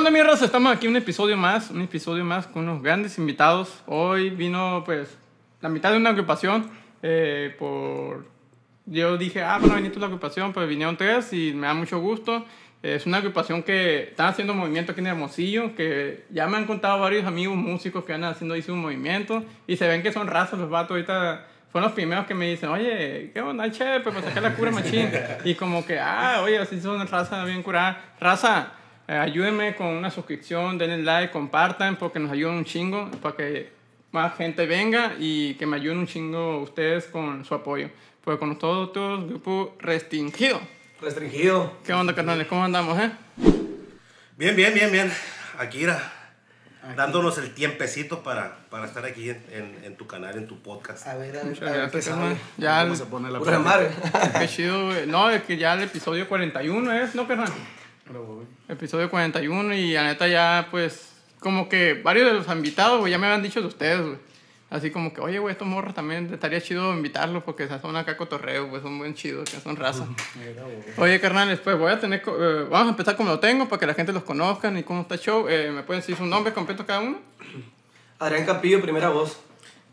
onda, mi raza? Estamos aquí un episodio más, un episodio más con unos grandes invitados. Hoy vino, pues, la mitad de una agrupación. eh, por... Yo dije, ah, bueno, viniste la agrupación, pues vinieron tres y me da mucho gusto. Es una agrupación que están haciendo movimiento aquí en Hermosillo, que ya me han contado varios amigos músicos que andan haciendo ahí su movimiento y se ven que son razas los vatos ahorita. Fueron los primeros que me dicen, oye, ¿qué onda, che? Pues para sacar la cura machín. Y como que, ah, oye, así son raza bien curada. Raza, eh, ayúdenme con una suscripción, denle like, compartan, porque nos ayudan un chingo para que más gente venga y que me ayuden un chingo ustedes con su apoyo. Pues con todos, todos, grupo restringido. Restringido. ¿Qué onda, carnales? ¿Cómo andamos, eh? Bien, bien, bien, bien. Akira, dándonos el tiempecito para, para estar aquí en, en- en tu canal, en tu podcast. A ver, a ver, a ver, empezamos. carnal. Ya, ¿Cómo el- se pone la qué chido, güey. No, es que ya el episodio 41 es, ¿no, carnal? Güey, Episodio 41 y la neta ya, pues, como que varios de los invitados, güey, ya me habían dicho de ustedes, güey. Así como que, oye, güey, estos morros también estaría chido invitarlos porque se son acá cotorreo, güey, son buen chidos, que son raza. Oye, carnales, pues voy a tener, eh, vamos a empezar como lo tengo para que la gente los conozcan y cómo está el show. Eh, ¿Me pueden decir su nombre completo cada uno? Adrián Campillo, primera voz.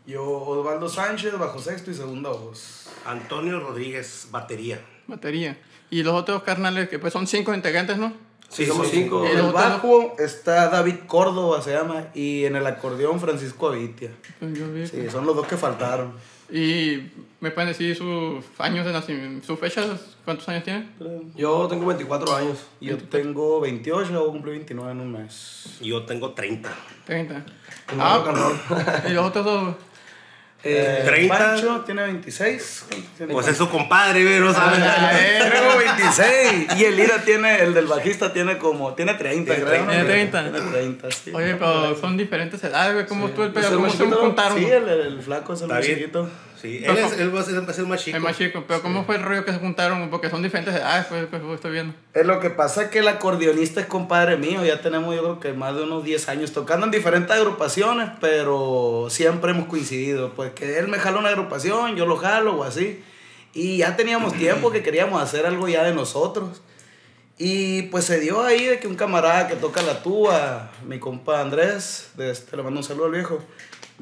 Yo, Osvaldo Sánchez, bajo sexto y segunda voz. Antonio Rodríguez, batería. Batería. Y los otros carnales, que pues son cinco integrantes, ¿no? Sí, somos cinco. En el bajo está David Córdoba, se llama, y en el acordeón Francisco Avitia. Pues. Sí, son los dos que faltaron. Y me pueden decir sus años de nacimiento, sus fechas, ¿cuántos años tienen? creo. Yo tengo 24 años. Yo tengo 28, voy a cumplir 29 en un mes. Yo tengo 30. 30. Como Ah, y los otros dos. Eh, 30. Pancho tiene 26. Tiene Pues es su compadre, güey, no sabes. Tengo 26. Y el Ira tiene, el del bajista tiene como, tiene 30, Tiene creo. ¿no? 30. Tiene 30. Tiene 30, sí. Oye, pero son diferentes edades, güey. ¿Cómo tú el Yo pedo? ¿Cómo se juntaron? Sí, el, el flaco es el Está más bien. chiquito. Sí, él es, él va a ser, va a ser el más chico. El más chico. Pero ¿cómo fue el rollo que se juntaron? Porque son diferentes edades, pues, pues estoy viendo. Es lo que pasa que el acordeonista es compadre mío, ya tenemos yo creo que más de unos 10 años tocando en diferentes agrupaciones, pero siempre hemos coincidido, pues que él me jala una agrupación, yo lo jalo o así, y ya teníamos tiempo que queríamos hacer algo ya de nosotros. Y pues se dio ahí de que un camarada que toca la tuba, mi compa Andrés, de este, le mando un saludo al viejo,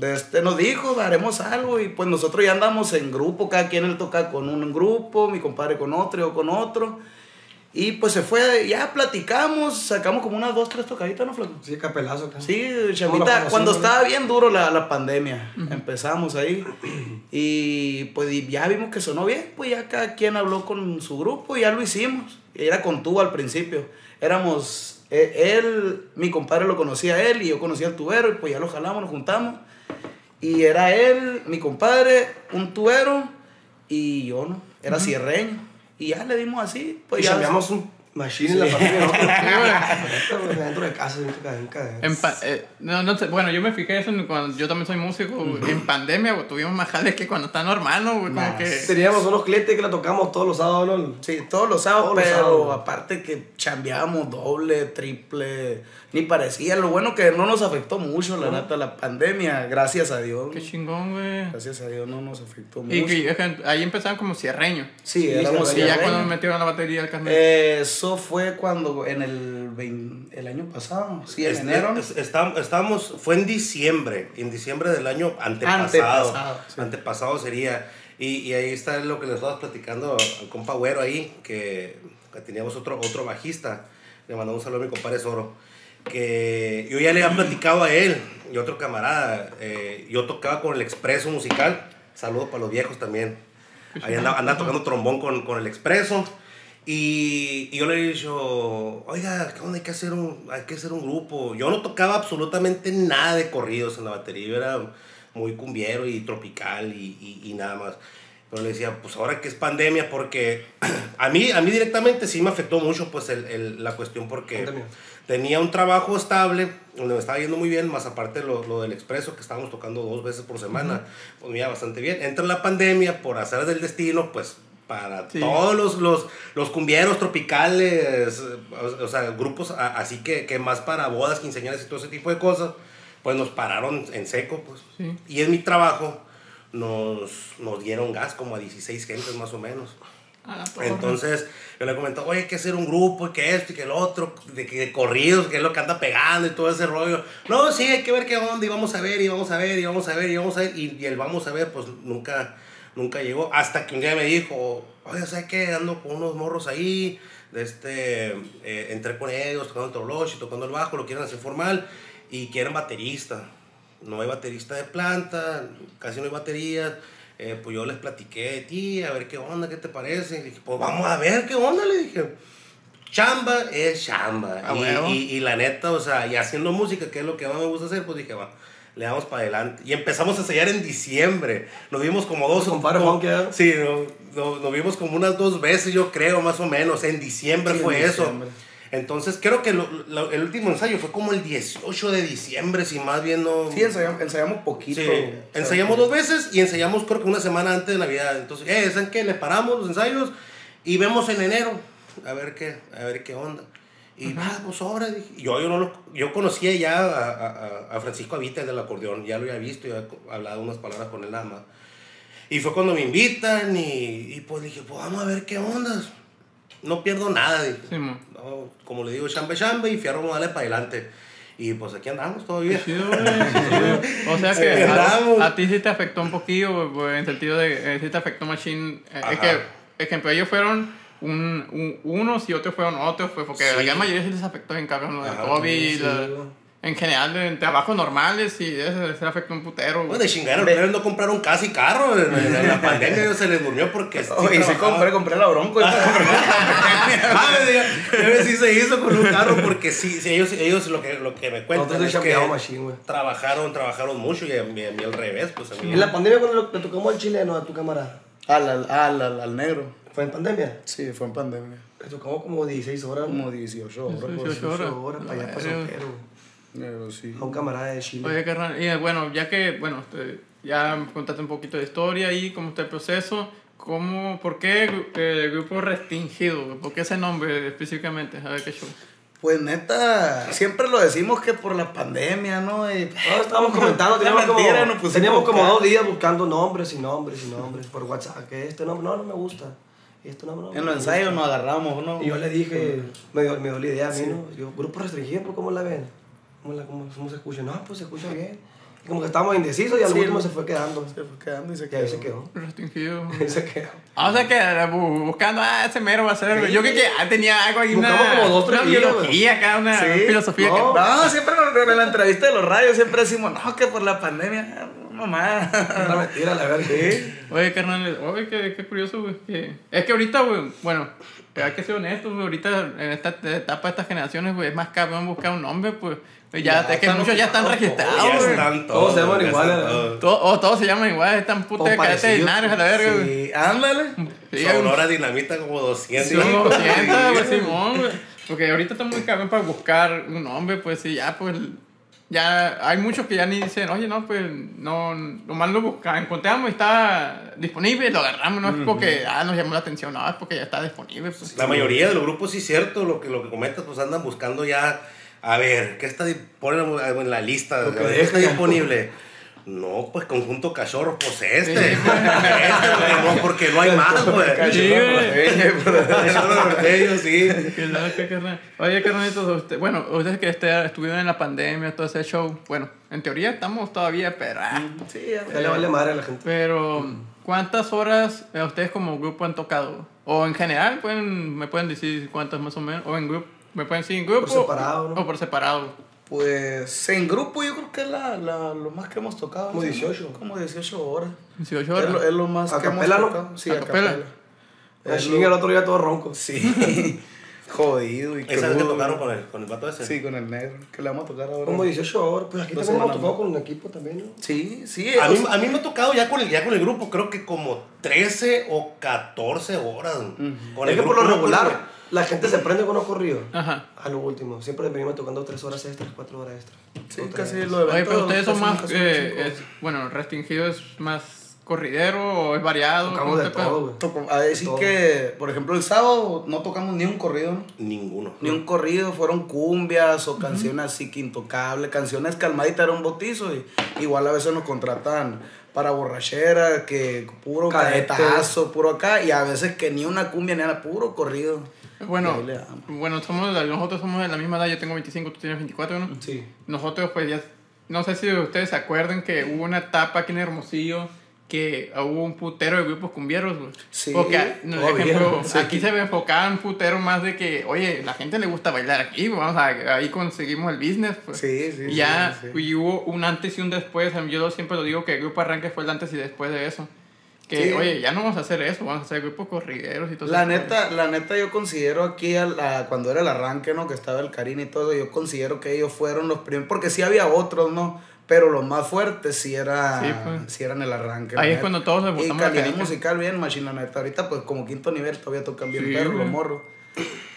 este, nos dijo, haremos algo y pues nosotros ya andamos en grupo, cada quien él toca con un grupo, mi compadre con otro, yo con otro. Y pues se fue, ya platicamos, sacamos como unas dos, tres tocaditas, ¿no, Flaco? sí, capelazo acá. Sí, ¿Cómo lo chamita, cuando estaba bien duro la, la pandemia, empezamos ahí y pues y ya vimos que sonó bien, pues ya cada quien habló con su grupo y ya lo hicimos. Era con tuba al principio, éramos, eh, él, mi compadre lo conocía a él y yo conocía al tubero y pues ya lo jalamos, nos juntamos. Y era él, mi compadre, un tubero y yo, ¿no? Era cierreño. Y ya le dimos así, pues y ya. un machine en la familia, ¿no? Dentro de casa, dentro de en eh, no, no sé, bueno, yo me fijé eso en cuando yo también soy músico. En pandemia, tuvimos más jales que cuando está normal, ¿no? Como que... Teníamos unos clientes que la tocamos todos los sábados, ¿no? Sí, todos los sábados, Todos los pero sábados. aparte que chambeábamos doble, triple, ni parecía. Lo bueno que no nos afectó mucho, la neta, la pandemia, gracias a Dios. Qué chingón, güey. Gracias a Dios no nos afectó mucho. Y que ahí empezaban como cierreños. sí, Sí, éramos Y ya cierreños. cuando me metieron la batería al carnet. Eh, Eso fue cuando, en el, vein- el año pasado, sí, en Es- enero. es- estam- Estábamos, fue en diciembre, en diciembre del año antepasado. Antepasado, sí. Antepasado sería. Y, y ahí está lo que le estabas platicando al compa Güero ahí, que, que teníamos otro, otro bajista. Le mandamos un saludo a mi compadre Soro. Que yo ya le había platicado a él y otro camarada. eh, yo tocaba con el Expreso Musical. Saludos para los viejos también. Ahí andaba, andaba tocando trombón con, con el Expreso. Y, y yo le he dicho, oiga, ¿qué onda? Hay que, hacer un, hay que hacer un grupo. Yo no tocaba absolutamente nada de corridos en la batería. Yo era muy cumbiero y tropical y, y- y nada más. Pero le decía, pues ahora que es pandemia, porque a mí, a mí directamente sí me afectó mucho pues el, el- la cuestión porque Pandemia. tenía un trabajo estable, donde me estaba yendo muy bien, más aparte lo, lo del expreso, que estábamos tocando dos veces por semana, pues me iba bastante bien. Entra la pandemia, por hacer del destino, pues para Sí. todos los, los, los cumbieros tropicales, o, o sea, grupos a- así que, que más para bodas, quinceañeras y todo ese tipo de cosas, pues nos pararon en seco, pues. Sí. Y en mi trabajo nos, nos dieron gas como a 16 gentes más o menos. Entonces, yo le comentó, oye, hay que hacer un grupo, y que esto, y que el otro, de, de corridos, que es lo que anda pegando y todo ese rollo. No, sí, hay que ver qué onda, y vamos a ver, y vamos a ver, y vamos a ver, y vamos a ver. Y, y el vamos a ver, pues nunca, nunca llegó. Hasta que un día me dijo, oye, ¿sabes qué? Ando con unos morros ahí, de este, eh, entré con ellos, tocando el troloche, tocando el bajo, lo quieren hacer formal, y quieren baterista. No hay baterista de planta, casi no hay baterías. Eh, pues yo les platiqué de ti, a ver qué onda, qué te parece. Y dije, pues vamos a ver qué onda, le dije. Chamba es chamba. Ah, y, huevo. y, y la neta, o sea, y haciendo música, que es lo que más me gusta hacer, pues dije, va, le damos para adelante. Y empezamos a ensayar en diciembre. Nos vimos como dos... Compadre Juan. Sí, no- no- nos vimos como unas dos veces, yo creo, más o menos. En diciembre Sí, en fue diciembre. eso. Entonces, creo que lo- lo- el último ensayo fue como el 18 de diciembre, si más bien no... Sí, ensayamos, ensayamos poquito. Sí, ensayamos dos veces y ensayamos creo que una semana antes de Navidad. Entonces, eh, ¿saben qué? Le paramos los ensayos y vemos en enero a ver qué, a ver qué onda. Y nada, pues ahora dije, yo, yo, no lo- yo conocía ya a, a- a Francisco Avita, el del acordeón, ya lo había visto, ya hablado unas palabras con él nada más. Y fue cuando me invitan y, y pues dije, pues vamos a ver qué onda. No pierdo nada, dije. Sí. No, como le digo, chambe chambe y fierro darle para adelante. Y pues aquí andamos todavía. Güey, chido. O sea que a, a ti sí te afectó un poquillo, güey, en sentido de eh, sí te afectó Machine. Eh, es que, ejemplo, ellos fueron un, un- unos y otros fueron otros, pues, porque a la Sí. gran mayoría sí les afectó en cabrón Ajá, COVID, sí, la- en general de trabajos normales y eso se afectó un putero. Bueno, de chingadera, los no compraron casi carro. En, en- en la pandemia ellos se les durmió porque. sí Oye, y sí trabajaban. compré, compré la bronco. Ah, me diga, a ver si se hizo con un carro porque sí, sí, ellos, ellos lo, que, lo que me cuentan es que machine, güey. trabajaron, trabajaron mucho y a mí, a mí al revés, pues a mí. En la pandemia cuando le tocamos al chileno a tu camarada, al, al, al, al, al negro. ¿Fue en pandemia? Sí, fue en pandemia. Le tocamos como 16 horas. Como 18 horas. 18 pues. horas. 18 horas para allá. Pero sí. A un camarada de Chile. Oye, carnal, y bueno, ya que, bueno, este, ya contaste un poquito de historia y cómo está el proceso, ¿cómo, por qué gru- eh, grupo restringido? ¿Por qué ese nombre específicamente? A ver qué show. Pues neta, siempre lo decimos que por la pandemia, ¿no? Y, Ahora estábamos comentando, teníamos, mentira, como, nos teníamos como dos días buscando nombres y nombres y nombres por WhatsApp. Que este nombre no, no me gusta. Y este nombre no En los ensayos nos agarramos, ¿no? Y yo le dije, me dio, me dio la idea a mí, ¿no? Yo, grupo restringido, ¿pero ¿cómo la ven? ¿Cómo, la, cómo, cómo se escucha? No, pues se escucha bien. Y como que estábamos indecisos y al Sí, último ¿no? se fue quedando. Se fue quedando y se Y quedó. ahí se quedó. Restringido. Ahí se quedó. Ah, o sea que eh, bu- buscando, ah, ese mero va a ser. Sí. Yo creo que ah, tenía algo ahí, una, Buscamos como dos, tres una biología acá, una Sí. filosofía. No. que- No, siempre en la entrevista de los radios siempre decimos, no, que por la pandemia, mamá. Era mentira, la verdad. Oye, carnal, oye, qué, qué curioso, güey. que- Es que ahorita, güey, bueno, hay que ser honestos, güey. Ahorita, en esta etapa de estas generaciones, güey, es más cabrón buscar un nombre, pues. pues ya, Ya es que muchos ya están registrados, ya güey. están Todos se llaman ya igual, están ¿verdad? todos. Todo- o todos se llaman igual, están putas de parecidos. binarios a la verga, güey. Sí, ándale. Sí, Sonora Dinamita como 200. Sí, como 200, güey, Simón, güey. Porque ahorita está muy cabrón para buscar un nombre, pues sí, ya, pues. Ya hay muchos que ya ni dicen, oye, no, pues, no, nomás lo buscamos, encontramos y está disponible, lo agarramos, no es porque, ah, nos llamó la atención, no, es porque ya está disponible, pues. La mayoría de los grupos, sí, cierto, lo que, lo que comentas, pues andan buscando ya, a ver, ¿qué está, di- ponen en la lista? ¿Qué está disponible? No, pues conjunto cachorro, pues este. Sí, este güey, no, porque no hay más, güey. Sí, güey. Sí. Qué loca, carnal. Oye, carnalitos, usted, bueno, ustedes que este- estuvieron en la pandemia, todo ese show, bueno, en teoría estamos todavía, pero, ah, Sí, ya, le vale madre a la gente. pero ¿cuántas horas eh, ustedes como grupo han tocado? O en general, pueden, me pueden decir cuántas más o menos, o en grupo, me pueden decir en grupo. separado, ¿no? O por separado. Pues en grupo yo creo que es la, la, lo más que hemos tocado. Como ¿sí? 18. Como 18 horas. 18 Es horas. lo, es lo más ¿A que hemos capela, no? tocado. Sí, ¿A a capela? capela. Es el otro día todo ronco. Sí. Jodido y Esa vez que tocaron con el, con el vato ese. Sí, con el negro. Que le vamos a tocar ahora. Como 18 horas. Pues aquí Dos también hemos tocado con un equipo también, ¿no? Sí, sí. A mí, a mí me ha tocado ya con, el, ya con el grupo, creo que como 13 o 14 horas. Con es el que por lo grupo, regular, la gente se prende con los corridos. Ajá. A lo último. Siempre venimos tocando 3 horas extras, 4 horas extras. sí, tres. casi lo de Oye, pero ustedes son más, eh, es- bueno, restringido es más corridero o es variado. Tocamos ¿Cómo de todo, güey. A decir Todo. que, por ejemplo, el sábado no tocamos ni un corrido, ¿no? Ninguno. Ni un corrido, fueron cumbias o canciones así que intocables, canciones calmaditas, era un botizo y igual a veces nos contratan para borrachera, que puro Cadete. cadetazo, puro acá, y a veces que ni una cumbia ni nada, puro corrido. Bueno, bueno somos, nosotros somos de la misma edad, yo tengo 25, tú tienes 24, ¿no? Sí. Nosotros pues ya, no sé si ustedes se acuerdan que hubo una etapa aquí en Hermosillo que hubo un putero de grupos cumbieros, güey. Sí, Porque, no, obvio, ejemplo, sí. aquí se enfocaba un putero más de que, oye, la gente le gusta bailar aquí, vamos a, ahí conseguimos el business, pues. Sí, sí, Y ya sí. y hubo un antes y un después, yo siempre lo digo que el grupo Arranque fue el antes y después de eso. Que, Sí. oye, ya no vamos a hacer eso, vamos a hacer grupos corrideros y todo La eso. neta, la neta yo considero aquí a la- cuando era el arranque, ¿no? Que estaba el Karin y todo, yo considero que ellos fueron los primeros, porque sí había otros, ¿no? Pero los más fuertes sí, era, Sí, pues. sí eran el arranque. Ahí es cuando todos le Y calidad musical bien, machina, neta. Ahorita pues como quinto nivel todavía tocan bien perros, los morros.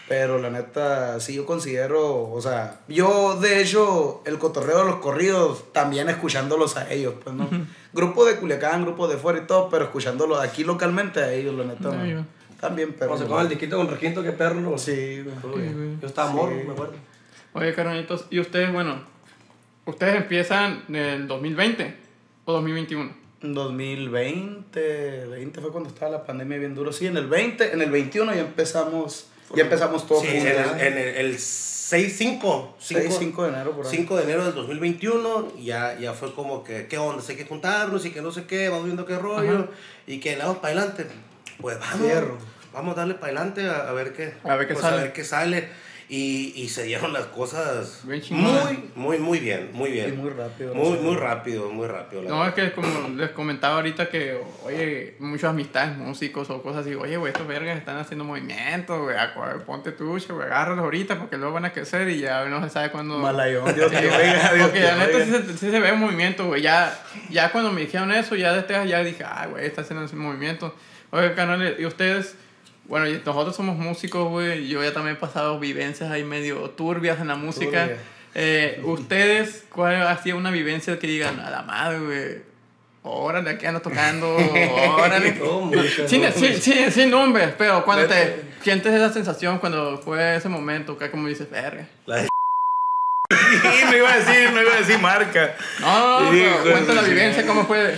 Pero la neta, sí yo considero, o sea, yo de hecho el cotorreo de los corridos también escuchándolos a ellos, pues, ¿no? Grupo de Culiacán, grupo de fuera y todo, pero escuchándolos aquí localmente a ellos, la neta, Ay, ¿no? yo. También, pero... Cuando se con el disquito con requinto, qué perro. Sí, güey. Yo estaba morro, me acuerdo. Oye, caronitos, ¿y ustedes, bueno, ustedes empiezan en el 2020 o 2021? En 2020, 20 fue cuando estaba la pandemia bien duro. Sí, en el 20, en el 21 ya empezamos, ya empezamos todos Sí, en el, en el, el 6-5. 6, 5 de enero por ahí. 5 de enero del 2021, ya, ya fue como que, ¿qué onda? Hay que juntarnos y que no sé qué, vamos viendo qué rollo Ajá. y que le para adelante. Pues vamos, vamos a darle para adelante a, a ver qué, A ver qué pues, sale. A ver qué sale. Y, y se dieron las cosas muy, muy, muy bien, muy bien. Y muy rápido. Muy, ¿no? muy rápido, muy rápido. No, es verdad. que como les comentaba ahorita que, oye, muchas amistades, músicos o cosas así, oye, güey, estos vergas están haciendo movimientos, güey, ponte tucho, güey, agárralos ahorita porque luego van a crecer y ya no se sabe cuándo... Malayón, Dios Sí, te oiga, Dios porque la neta sí se, sí se ve movimiento, güey. Ya, ya cuando me dijeron eso, ya desde ya dije, ay, güey, está haciendo ese movimiento. Oye, canales, y ustedes, bueno, nosotros somos músicos, güey. Yo ya también he pasado vivencias ahí medio turbias en la música. Turbia. Eh, ¿Ustedes cuál ha sido una vivencia que digan, a la madre, güey? Órale, aquí ando tocando, órale. No, Sin, no, sin, sin, sin nombres, pero cuando te sientes esa sensación, cuando fue ese momento, que como dices, verga. La no iba a decir, no iba a decir marca. No, no, pero de cuenta la vivencia, ¿cómo fue?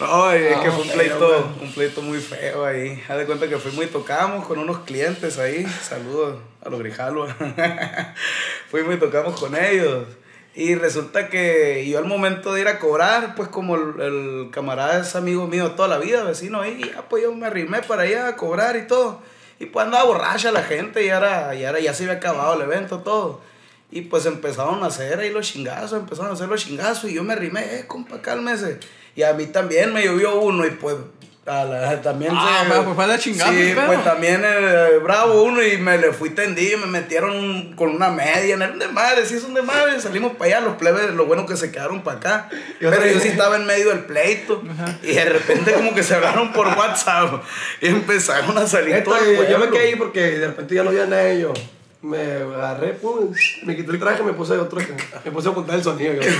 Ay, es que No, fue un pleito, un pleito muy feo ahí. Haz de cuenta que fuimos y tocamos con unos clientes ahí. Saludos a los Grijalva. fuimos y tocamos con ellos. Y resulta que yo al momento de ir a cobrar, pues como el, el camarada es amigo mío toda la vida, vecino ahí, ya pues yo me arrimé para allá a cobrar y todo. Y pues andaba borracha la gente y ahora, y ahora ya se había acabado el evento, todo. Y pues empezaron a hacer ahí los chingazos, empezaron a hacer los chingazos y yo me arrimé, eh, compa, cálmese. Y a mí también me llovió uno y pues a la- también Ah, se... pues fue de chingado, Sí, pues también eh, bravo uno y me le fui tendido y me metieron un- con una media en el de madre, sí es un de madre, salimos para allá, los plebes, lo bueno que se quedaron para acá. Yo Pero yo sí estaba en medio del pleito y de repente como que se hablaron por WhatsApp y empezaron a salir Neta, todo el yo me quedé ahí porque de repente ya había nada de ellos. Me agarré, pum, me quité el traje, me puse otro, me puse a apuntar el sonido. Yo.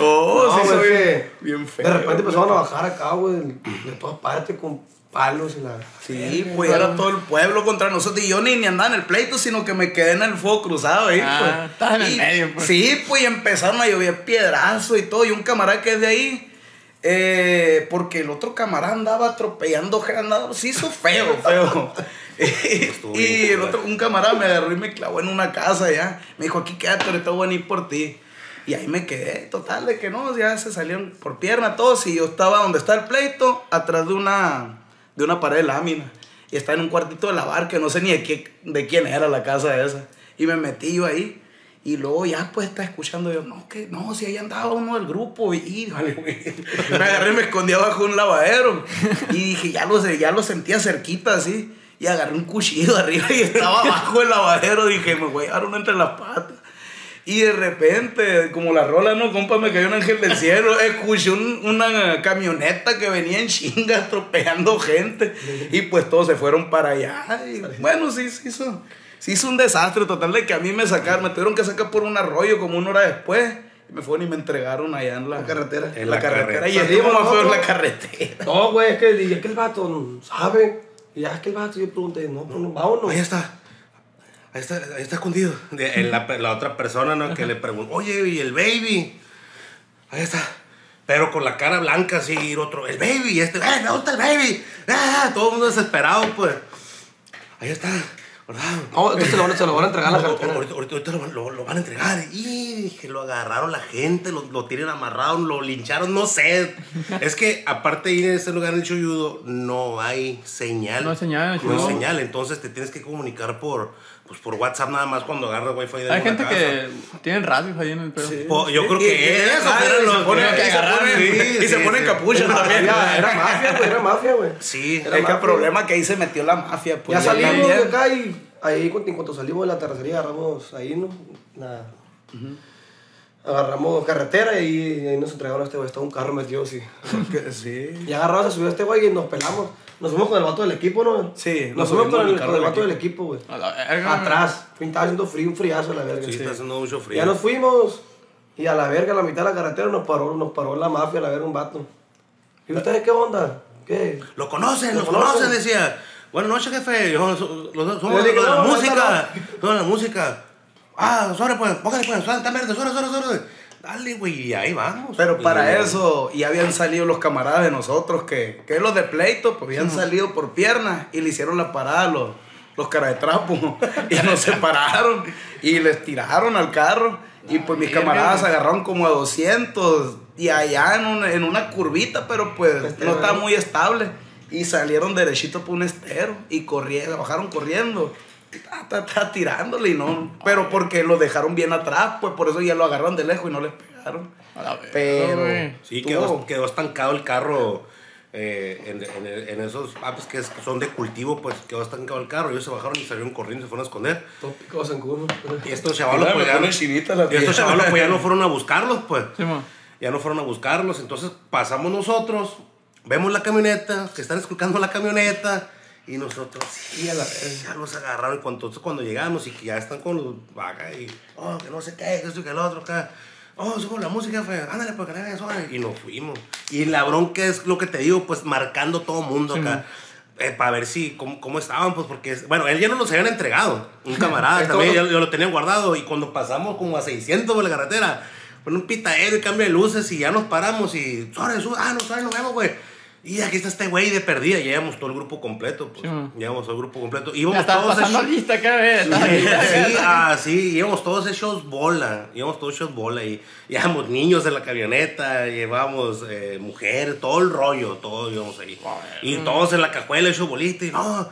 Oh, No, sí, güey, soy que bien feo. De repente empezaron a bajar acá, güey, de todas partes con palos y la. Sí, pues era todo el pueblo contra nosotros. Y yo ni, ni andaba en el pleito, sino que me quedé en el fuego cruzado ahí, Ah, pues. en el medio, pues. Sí, pues y empezaron a llover piedrazos y todo. Y un camarada que es de ahí, eh, porque el otro camarada andaba atropellando, andaba, se hizo feo, feo. Y bien el otro, un camarada me agarró y me clavó en una casa ya. Me dijo, aquí quédate, ahorita voy a venir por ti. Y ahí me quedé, total, de que no, ya se salieron por pierna todos. Y yo estaba donde está el pleito, atrás de una, de una pared de lámina. Y estaba en un cuartito de lavar que no sé ni de, qué, de quién era la casa esa. Y me metí yo ahí. Y luego ya pues estaba escuchando yo, no, que no, si ahí andaba uno del grupo. Y, vale, me agarré y me escondí abajo de un lavadero. Y dije, ya lo, ya lo sentía cerquita así. Y agarré un cuchillo de arriba y estaba abajo del lavadero. Dije, me voy a dar uno entre las patas. Y de repente, como la rola, no, compa, me cayó un ángel del cielo. Escuché un- una camioneta que venía en chinga atropellando gente. Y pues todos se fueron para allá. Y bueno, sí, se hizo, se hizo un desastre total de que a mí me sacaron, me tuvieron que sacar por un arroyo como una hora después. Y me fueron y me entregaron allá en la, La carretera. En la, carretera. Y carretera. estuvo más feo en la carretera. No, güey, es que dije que el vato no sabe. Y ya que el vato, yo pregunté, no, pues no, vámonos. Ahí está. Ahí está, ahí está escondido. De- en la, la otra persona, ¿no? Que le preguntó, oye, ¿y el baby? Ahí está. pero con la cara blanca así, y otro, el baby, y este, ¡eh, me gusta el baby! ¡Ah! Todo el mundo desesperado, pues. Ahí está, ¿verdad? No, entonces se lo van, se lo van a entregar a la cartera. ahorita, ahorita- ahorita lo, van- lo- lo van a entregar. Y que lo agarraron la gente, lo, lo tienen amarrado, lo lincharon, no sé. Es que aparte de ir a ese lugar en el Choyudo, no hay señal. No hay señal No hay señal, entonces te tienes que comunicar por, pues, por WhatsApp nada más cuando agarras wifi de Hay gente casa. que tienen radios ahí en el pedo. Po- yo creo que eso y se los pone- que y se Sí, y sí, ponen sí. capucha también. Era, era mafia, güey, era mafia, güey. Sí. Era Es el mafia. problema es que ahí se metió la mafia. Pues, ya salimos de acá y ahí en cuanto salimos de la terracería agarramos ahí, ¿no? La- Agarramos carretera y ahí nos entregaron a este güey. Estaba un carro metido así. Sí. Y agarramos, se subió este güey y nos pelamos. Nos fuimos con el vato del equipo, ¿no? Sí, nos fuimos con el, con el vato del equipo, güey. Atrás. Estaba haciendo frío, un friazo a la verga. Sí, está haciendo mucho frío. Ya nos fuimos y a la verga, a la mitad de la carretera nos paró, nos paró la mafia, a la verga, un vato. ¿Y ustedes qué onda? ¿Qué? Lo conocen, ¿Lo conocen, conocen? decía. Buenas noches, jefe. Somos de la música. Somos de la música. Ah, sobre pues, póngale pues, suena tan verde, sobre, sobre, sobre. Dale, güey, y ahí vamos. Pero para Y- eso ya habían salido los camaradas de nosotros que, que los de pleito, pues habían salido por piernas y le hicieron la parada a los, los cara de trapo y nos separaron y les tiraron al carro y pues mis camaradas agarraron como a 200 y allá en una, en una curvita, pero pues Estero, no estaba muy estable y salieron derechito por un estero y corrieron, bajaron corriendo. Ta, ta, ta, tirándole y no, pero porque lo dejaron bien atrás, pues por eso ya lo agarraron de lejos y no les pegaron. Pero. Sí, quedó, quedó estancado el carro eh, en, en- en esos apps que es- son de cultivo, pues quedó estancado el carro. Ellos se bajaron y salieron corriendo, se fueron a esconder. Todos picados en culo. Y estos chavalos, pues, ya, y estos chavalos, pues, ya no fueron a buscarlos, pues. Sí. Ya no fueron a buscarlos, entonces pasamos nosotros, vemos la camioneta, que están esculcando la camioneta, y nosotros, sí, a la vez, ya los agarraron. Y cuando, cuando llegamos y que ya están con los vagas y, oh, que no sé qué, que esto y que el otro, acá. Oh, subo la música, fe, ándale, pues, que órale. Y nos fuimos. Y la bronca es lo que te digo, pues, marcando todo mundo Sí, acá. eh, para ver si, cómo, cómo estaban, pues, porque, bueno, él ya no los habían entregado. Un camarada también, ya, ya lo tenían guardado. Y cuando pasamos como a 600 por la carretera, con un pitadero y cambio de luces y ya nos paramos y, sube, ah, no, sobre, nos vemos, güey. Y aquí está este güey de perdida. Ya llevamos todo el grupo completo, pues. Sí, todo el grupo completo. Íbamos todos pasando hechos- lista estaba Sí, sí, ah, sí, íbamos todos hechos bola, íbamos todos hechos bola y llevamos niños en la camioneta, llevamos eh, mujeres, todo el rollo, todo íbamos ahí. Y todos en la cajuela hechos bolita y no,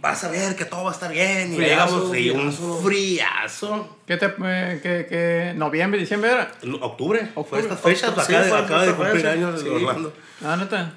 vas a ver que todo va a estar bien. Y Friazo, llegamos y un friazo. ¿Qué te, eh, qué, qué, noviembre, diciembre era? En Octubre, fue Octubre. estas fechas, Sí, acaba, de- fue acaba de esta cumplir fecha, años sí. de Orlando. Ah, neta.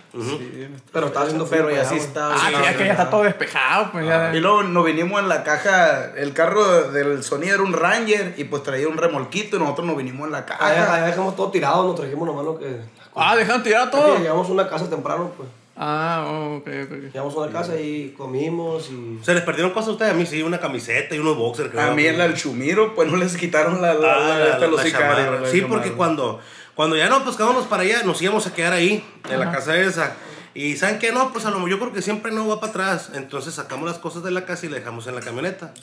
Pero estaba haciendo frío. Pero ya para sí allá, está. Ah, sí, sí, es que ya está todo despejado, pues ya. Y luego nos vinimos en la caja, el carro del sonido era un Ranger y pues traía un remolquito y nosotros nos vinimos en la caja. allá dejamos todo tirado, nos trajimos nomás lo que... Ah, dejaron tirar Es todo. llegamos a una casa temprano, pues. Ah, oh, ok, ok. Llegamos a una casa y comimos y... ¿Se les perdieron cosas a ustedes? A mí sí, una camiseta y unos boxers. creo. A mí en el Chumiro, pues no les quitaron la, la, Ah, la- la- los la sicarios, la Sí, porque cuando, cuando ya no, pues quedamos para allá, nos íbamos a quedar ahí, en la casa esa. Y ¿saben qué? No, pues a lo mejor yo creo que siempre no va para atrás. Entonces sacamos las cosas de la casa y la dejamos en la camioneta.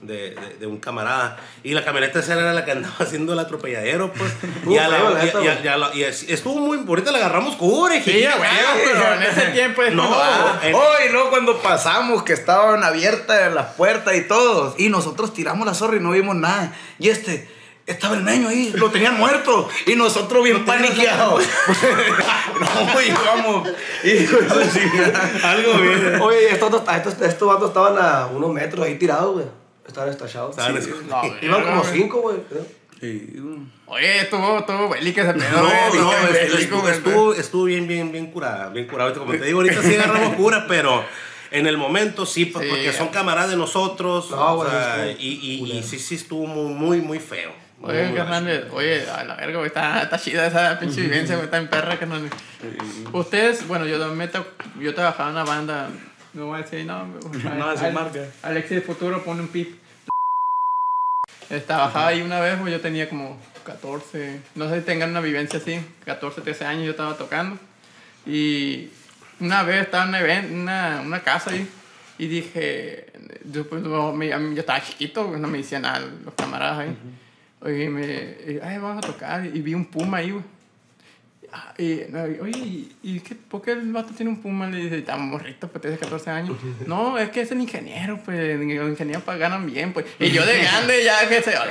De, de, de un camarada. Y la camioneta esa era la que andaba haciendo el atropelladero, pues. Y, a la- la y- y- y a la- y es- estuvo muy. Ahorita le agarramos cubre, Sí, güey, pero en ese tiempo es No, ah, en- Oh, y luego cuando pasamos, que estaban abiertas las puertas y todo, y nosotros tiramos la zorra y no vimos nada. Y este, estaba el meño ahí, lo tenían muerto, y nosotros bien paniqueados. no, íbamos, chingada. Algo bien. Oye, estos, estos, estos, estos vatos estaban a unos metros ahí tirados, güey. Estaban estachados. Estaban Sí. No, Iban como cinco, güey. creo. Oye, estuvo, estuvo bélica ese pedo, No, no, estuvo, estuvo, estuvo bien, bien, bien curada, bien curada. Como te digo, ahorita sí agarramos cura, pero en el momento sí, pues, Sí. porque son camaradas de nosotros. No, o sea, y, y, y culero. sí, sí estuvo muy, muy, muy feo. Muy, Oye, muy carnal, oye, a la verga, güey, está, está chida esa pinche vivencia, güey, está en perra, carnal. Ustedes, bueno, yo también tra- yo trabajaba en una banda, no voy a decir no, güey, No voy a decir marca. Alexis Futuro pone un pip. Trabajaba ahí una vez, güey, yo tenía como 14, no sé si tengan una vivencia así, 14, 13 años yo estaba tocando. Y una vez estaba en una, even- una, una casa ahí y dije, yo, pues, no, me- a mí- yo estaba chiquito, güey, no me decían nada los camaradas ahí. Oye, me, ay, vamos a tocar y vi un puma ahí, güey. Y, oye, ¿y, y qué, por qué el vato tiene un puma? Le dice, está morrito, pues tiene 14 años. no, es que es el ingeniero, pues, los ingenieros pues, ganan bien, pues. Y yo de grande ya, que se...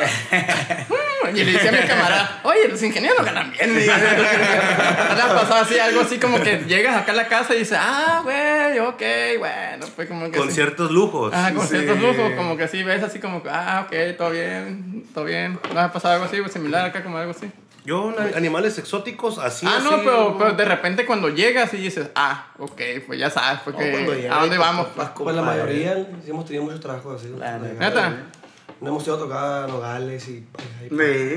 Y le decía a mi camarada, oye, los ingenieros ganan bien. Le ha pasado así, algo así como que llegas acá a la casa y dices, ah, güey, ok, bueno, pues como que... Con sí. ciertos lujos. Ah, con Sí. ciertos lujos, como que así ves así como ah, ok, todo bien, todo bien. ¿No ha pasado algo así, pues, similar acá, como algo así? Yo, na- animales exóticos, así. ah, no, así, pero, pero de repente cuando llegas y dices, ah, ok, pues ya sabes, porque, No, ¿a dónde pues, vamos? vas Pues la compadre. mayoría sí hemos tenido muchos trabajos así. La ¿Neta? No hemos ido a tocar a Nogales y. pues, ahí,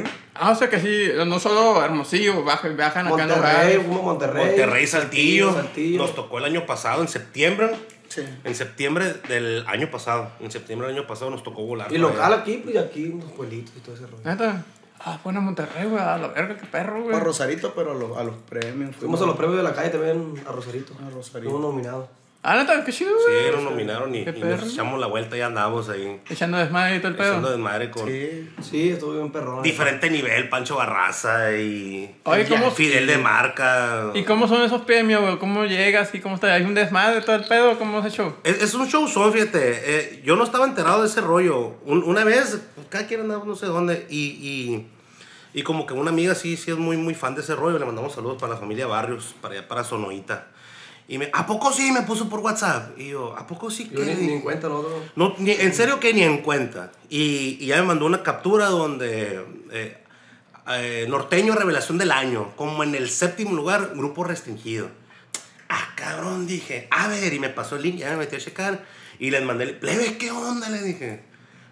Sí. Ah, o sea que sí, no solo Hermosillo, bajan, bajan acá en Monterrey, Nogales. fuimos a Monterrey. Monterrey, Saltillo. Saltillo. Nos tocó el año pasado, en septiembre. Sí. En septiembre del año pasado. En septiembre del año pasado nos tocó volar. Y local allá. aquí, pues y aquí unos pueblitos y todo ese rollo. ¿Neta? Ah, bueno, Monterrey, güey, a la verga, qué perro, güey. A Rosarito, pero a los, a los premios. Fuimos a los premios de la calle también a Rosarito. A Rosarito. Fuimos nominados. Ah, neta, qué chido, Sí, güey. nos nominaron y, y nos echamos la vuelta y andábamos ahí. Echando desmadre y todo el Echando pedo. desmadre con Sí. Sí, estuvo bien perrón. diferente nivel, Pancho Barraza y Oye, ¿cómo- Fidel de Marca. ¿Y cómo son esos premios, güey? ¿Cómo llegas y cómo está? ¿Hay un desmadre todo el pedo? ¿Cómo has hecho? Es, es un show son, fíjate. eh, yo no estaba enterado de ese rollo. Un- una vez, cada quien andaba no sé dónde, y, y, y como que una amiga sí, sí es muy, muy fan de ese rollo. Le mandamos saludos para la familia Barrios, para allá, para Sonoita. Y me, ¿a poco sí? Me puso por WhatsApp. Y yo, ¿a poco sí? Yo ¿Qué? ni, ni en cuenta nosotros. No, ni- en serio que ni en cuenta. Y, y ya me mandó una captura donde eh, eh, Norteño Revelación del Año, como en el séptimo lugar, grupo restringido. Ah, cabrón, dije, a ver, y me pasó el link, ya me metí a checar y les mandé, el plebe, ¿qué onda? Le dije,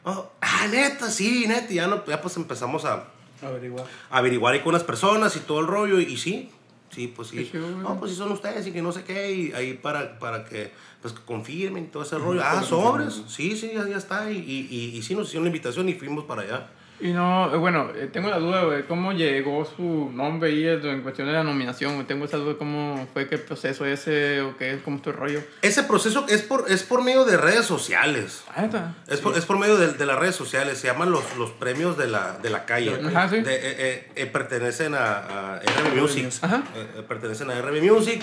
"Oh, ah, neta, sí, neta, y ya, no, ya pues empezamos a, Averiguar. averiguar ahí con unas personas y todo el rollo, y, sí, sí, pues sí. No, pues sí son ustedes y que no sé qué, y ahí para, para que, pues, que confirmen todo ese rollo. Ah, sobres, sí, sí, ya, ya está, y, y, y, y sí nos hicieron una invitación y fuimos para allá. Y no, bueno, eh, tengo la duda, güey, ¿cómo llegó su nombre eh, en cuestión de la nominación? Tengo esa duda, ¿cómo fue que el proceso ese o qué, cómo estuvo el rollo? Ese proceso es por, es por medio de redes sociales. Ah, neta. Es, por, es por medio de, de las redes sociales, se llaman los, los premios de la, de la calle. Ajá, sí. De- eh, eh, eh, pertenecen a, a RB Music. Ajá. Pertenecen a RB Music.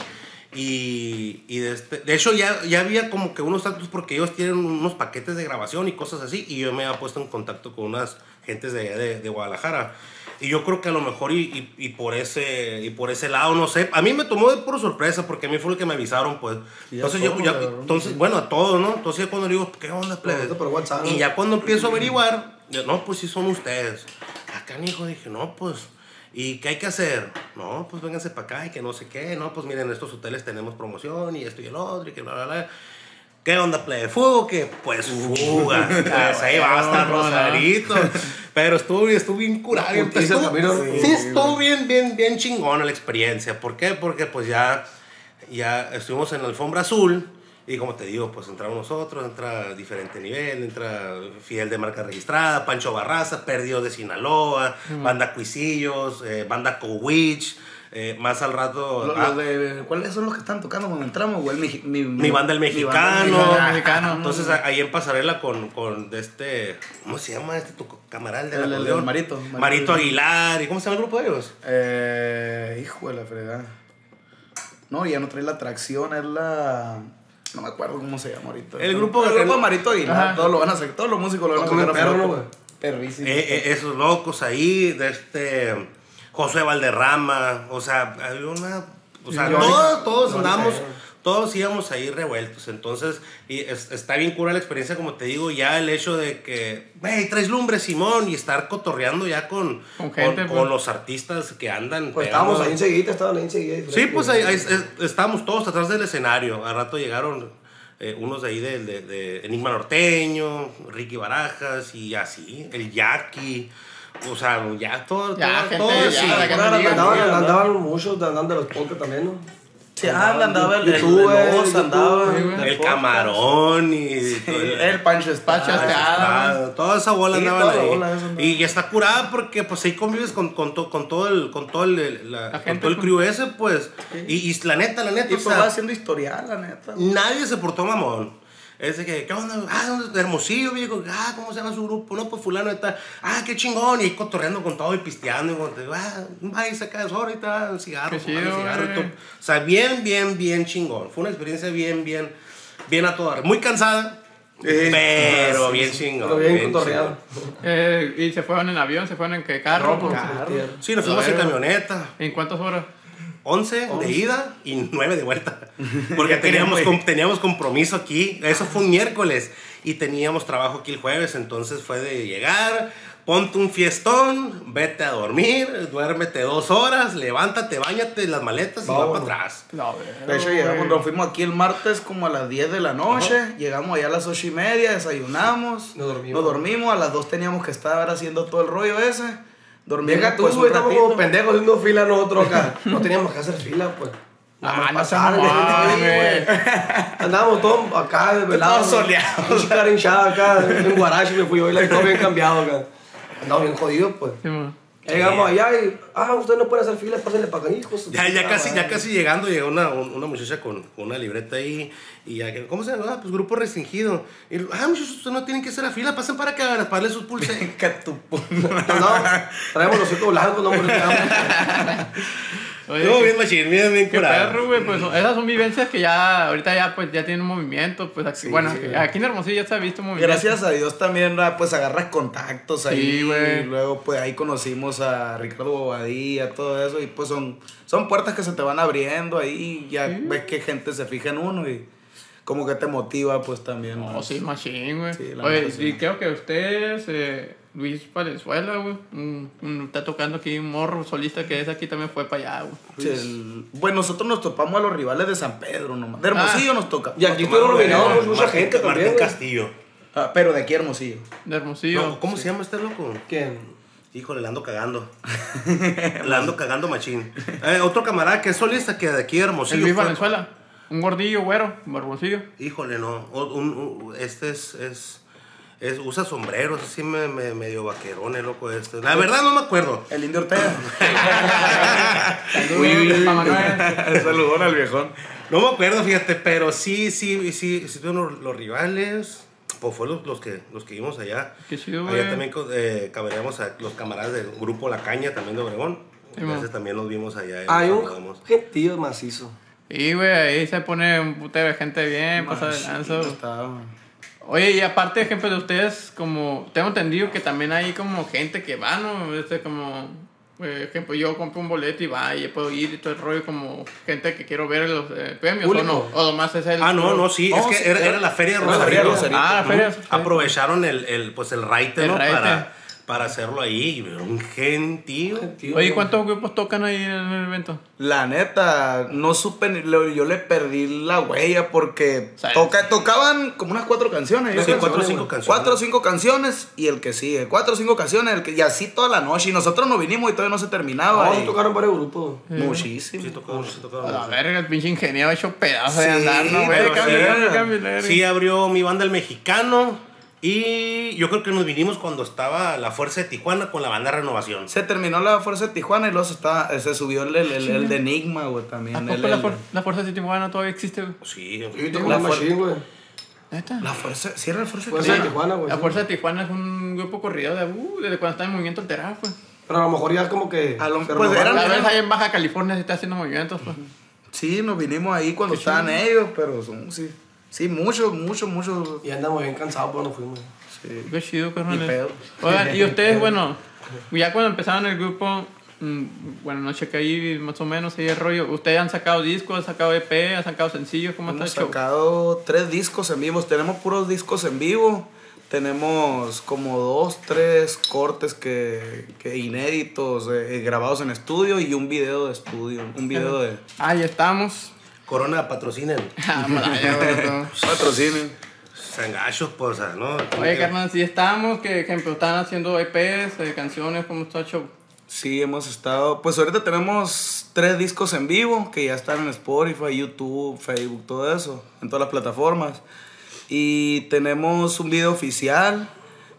Y, y de, este- de hecho ya, ya había como que unos actos porque ellos tienen unos paquetes de grabación y cosas así. Y yo me había puesto en contacto con unas gentes de, de, de Guadalajara. Y yo creo que a lo mejor y, y, y por ese, y por ese lado, no sé. A mí me tomó de por sorpresa porque a mí fue lo que me avisaron, pues. Entonces, yo, ya- entonces bueno, a todos, ¿no? Entonces ya cuando digo, ¿qué onda, plebe? Y ya cuando empiezo a averiguar, yo, no, pues sí son ustedes. Acá, hijo, dije, no, pues, ¿y qué hay que hacer? No, pues vénganse para acá y que no sé qué. No, pues miren, estos hoteles tenemos promoción y esto y el otro y que bla, bla, bla. ¿Qué onda, plebe? ¿Fuga que Pues fuga. Pues ahí va hasta no, no. Rosarito. Pero estuvo, bien- estuvo bien curado. No, Estuvo- sí, estuvo bien, bien, bien chingona la experiencia. ¿Por qué? Porque pues ya, ya estuvimos en la alfombra azul. Y como te digo, pues entramos nosotros, entra diferente nivel, entra Fidel de marca registrada, Pancho Barraza, Perdido de Sinaloa, Banda Cuisillos, eh, Banda Cowitch, eh, más al rato... Lo- ah, lo de- ¿Cuáles son los que están tocando cuando entramos, güey? Mi, mi, mi banda el mi mexicano. mexicano, mexicano. Entonces ahí en pasarela con, con de este, ¿cómo se llama este tu camarada del El- el- el Marito, Marito, Marito. Aguilar. ¿Y cómo se llama el grupo de ellos? Eh, hijo de la fregada. No, ya no trae la atracción, es la. No me acuerdo cómo se llama ahorita. El grupo- El grupo el- Marito Aguilar. Ajá. Todos lo van a hacer, todos los músicos lo van a Como sacar un a perro, foto. ¿no, güey? Perrísimo. Eh, eh, esos locos ahí, de este José Valderrama, o sea, había una, o sea, todos, todos andamos, todos íbamos ahí revueltos, entonces, y es- está bien cura la experiencia, como te digo, ya el hecho de que, güey, traes lumbre, Simón, y estar cotorreando ya con, Con gente, con pues. los artistas que andan. Pues estábamos ahí enseguida, estaban ahí enseguida. Sí, pues ahí, ahí es- estábamos todos atrás del escenario. Al rato llegaron eh, unos de ahí de, de- de Enigma Norteño, Ricky Barajas y así, el Jackie. O sea, ya todo, Ya, todo, gente, todo ya, sí. Andaban, andaban, muchos, andaban de los podcasts también, ¿no? Sí, anda, andaba el, el, YouTube, el andaba. El camarón y Sí, el- el Pancho Pancho Estrada. Estrada. Ah, toda esa bola Sí, la ahí. bola andaba. y ya está curada porque pues ahí convives con, con, to- con todo el con todo el, la- con todo el crew ese pues y, y la neta la neta Y o pues sea, va haciendo historial, la neta. Nadie se portó mamón. Es de que, ¿qué onda? Ah. Hermosillo, viejo. Ah, ¿cómo se llama su grupo? No, pues fulano está. Ah, qué chingón. Y ahí cotorreando con todo y pisteando. Y como te ah, vaya, saca eso ahorita, un cigarro, Qué fumar un chido, cigarro y todo. O sea, bien, bien, bien chingón. Fue una experiencia bien, bien, bien a toda. Muy cansada, pero bien chingón. Pero bien bien cotorreado. Eh, ¿Y se fueron en avión? ¿Se fueron en qué carro? No. Sí, nos fuimos en camioneta. ¿En cuántas horas? 11 de ida y 9 de vuelta. Porque teníamos, com- teníamos compromiso aquí. Eso fue un miércoles. Y teníamos trabajo aquí el jueves. Entonces fue de llegar, ponte un fiestón, vete a dormir, duérmete dos horas, levántate, bañate las maletas y va Vámonos. para atrás. No, De hecho, llegamos, nos fuimos aquí el martes como a las 10 de la noche. Llegamos allá a las 8 y media, desayunamos. Nos dormimos. Nos dormimos, a las 2 teníamos que estar haciendo todo el rollo ese. Dormimos Deja tú, pues, un estamos como pendejos haciendo fila nosotros acá. No teníamos que hacer fila, pues. Ah, no pasar. Andábamos todos acá desvelados. Todos soleados. Pinche cara hinchada acá. En Guarachi me fui hoy, la todo bien cambiado acá. Andábamos bien jodidos, pues. Sí, man. Llegamos allá y, ah, ustedes no pueden hacer fila, pásenle para acá, hijos. Ya, ya, Ah, casi, ya casi llegando, llegó una, un- una muchacha con, con una libreta ahí. Y ya, que- ¿cómo se llama? Ah, pues grupo restringido. Y, ah, muchachos, ustedes no tienen que hacer la fila, pasen para acá, para darle sus pulseras. Que tu pu- No, no, traemos los hocico blancos, no. Oye, No, bien machín, bien, bien Qué curado. perro, güey, pues esas son vivencias que ya, ahorita ya, pues, ya tienen un movimiento, pues, aquí, bueno, aquí, aquí en Hermosillo ya se ha visto un movimiento. Gracias a Dios también, pues agarras contactos ahí. Sí, güey. Y luego, pues ahí conocimos a Ricardo Bobadilla, todo eso. Y pues son, son puertas que se te van abriendo ahí. y Ya ves que gente se fija en uno y como que te motiva, pues también. Oh, más. sí, machín, güey. Sí, la Oye, y creo que ustedes, eh, Luis Valenzuela, güey, está tocando aquí un morro solista que es aquí también fue para allá, güey. Sí, el- Bueno, nosotros nos topamos a los rivales de San Pedro nomás. De Hermosillo Ah. nos toca. Y aquí estuvieron nominados mucha Martín- gente también, Martín. Castillo. Ah, pero de aquí a Hermosillo. De Hermosillo. No, ¿Cómo se llama este loco? ¿Quién? Híjole, le ando cagando. le ando cagando machín. Eh, otro camarada que es solista que de aquí el Hermosillo. Luis fue- Valenzuela. Un gordillo, güero, Hermosillo. Híjole, no. O- un- un- este es, es, es- Usa sombreros, así me, me- medio vaquerón, el loco este. La verdad no me acuerdo. El Indio Ortega. Saludón al viejón. No me acuerdo, fíjate, pero sí, sí, sí, sí tuvieron los, los rivales. Pues fue los, los que, los que vimos allá. Qué chido, Allá también eh, caberíamos a los camaradas del grupo La Caña, también de Obregón. Entonces también los vimos allá. Hay un gentío macizo. Y, güey, ahí se pone un putero de gente bien, pasa de. Está- Oye, y aparte, ejemplo de ustedes, como tengo entendido que también hay como gente que va, ¿no? Este, como, eh, ejemplo, yo compro un boleto y va y puedo ir y todo el rollo, como gente que quiero ver los eh, premios, ¿o Público. no? O nomás es el. Ah, no, no, sí, Oh, es que sí, era, era- la feria de Rosarito. Ah, la feria. Aprovecharon el, el, pues el raite, ¿no? raite. Para, para hacerlo ahí. Un gentío. Oye, ¿no? ¿cuántos grupos tocan ahí en el evento? La neta, no supe, ni- lo- yo le perdí la huella porque toca, tocaban como unas cuatro canciones. yo Sí, creo. cuatro o cinco canciones. Cuatro o cinco canciones y el que sigue. Cuatro o cinco canciones el que, y así toda la noche. Y nosotros nos vinimos y todavía no se terminaba. No, y- tocaron varios grupos. Muchísimo. Sí, tocamos, sí. A la verga, el pinche ingeniero ha hecho pedazos de Sí, andar, ¿no, güey? pero. Sí, abrió mi banda El Mexicano. Y yo creo que nos vinimos cuando estaba la Fuerza de Tijuana con la banda Renovación. Se terminó la Fuerza de Tijuana y luego se, está, se subió el, el, el- el de Enigma, güey, ¿A también. el- la, el- fuer- la fuerza de Tijuana todavía existe, güey? Sí, Sí, tengo La machine, güey. ¿Neta? La Fuerza, sí era la Fuerza de Fuerza de Tijuana. Güey. La fuerza de Tijuana es un grupo corrido de, uh, desde cuando está en movimiento alterado, pues. Pero a lo mejor ya es como que. A lo- se pues eran- A veces ahí en Baja California se está haciendo movimientos, pues. Sí, nos vinimos ahí cuando estaban ellos, pero son, sí. Sí, muchos, muchos, muchos. Y andamos bien cansados, pues nos fuimos. Sí. Qué chido, carnal. pedo. Oigan, y ustedes, bueno, ya cuando empezaron el grupo, mm, bueno, no chequé ahí más o menos ahí el rollo. ¿Ustedes han sacado discos, han sacado EP, han sacado sencillos? ¿Cómo está el Hemos show? sacado tres discos en vivo. Tenemos puros discos en vivo. Tenemos como dos, tres cortes que, que inéditos, eh, grabados en estudio y un video de estudio. Un video de Ahí estamos. Corona patrocinen. Ah, patrocinio. Sangachos, pues, ¿no? Oye, carnal, sí estamos, que ejemplo, están haciendo EPs, eh, canciones, ¿cómo está el show? Sí, hemos estado. Pues ahorita tenemos tres discos en vivo que ya están en Spotify, YouTube, Facebook, todo eso, en todas las plataformas. Y tenemos un video oficial.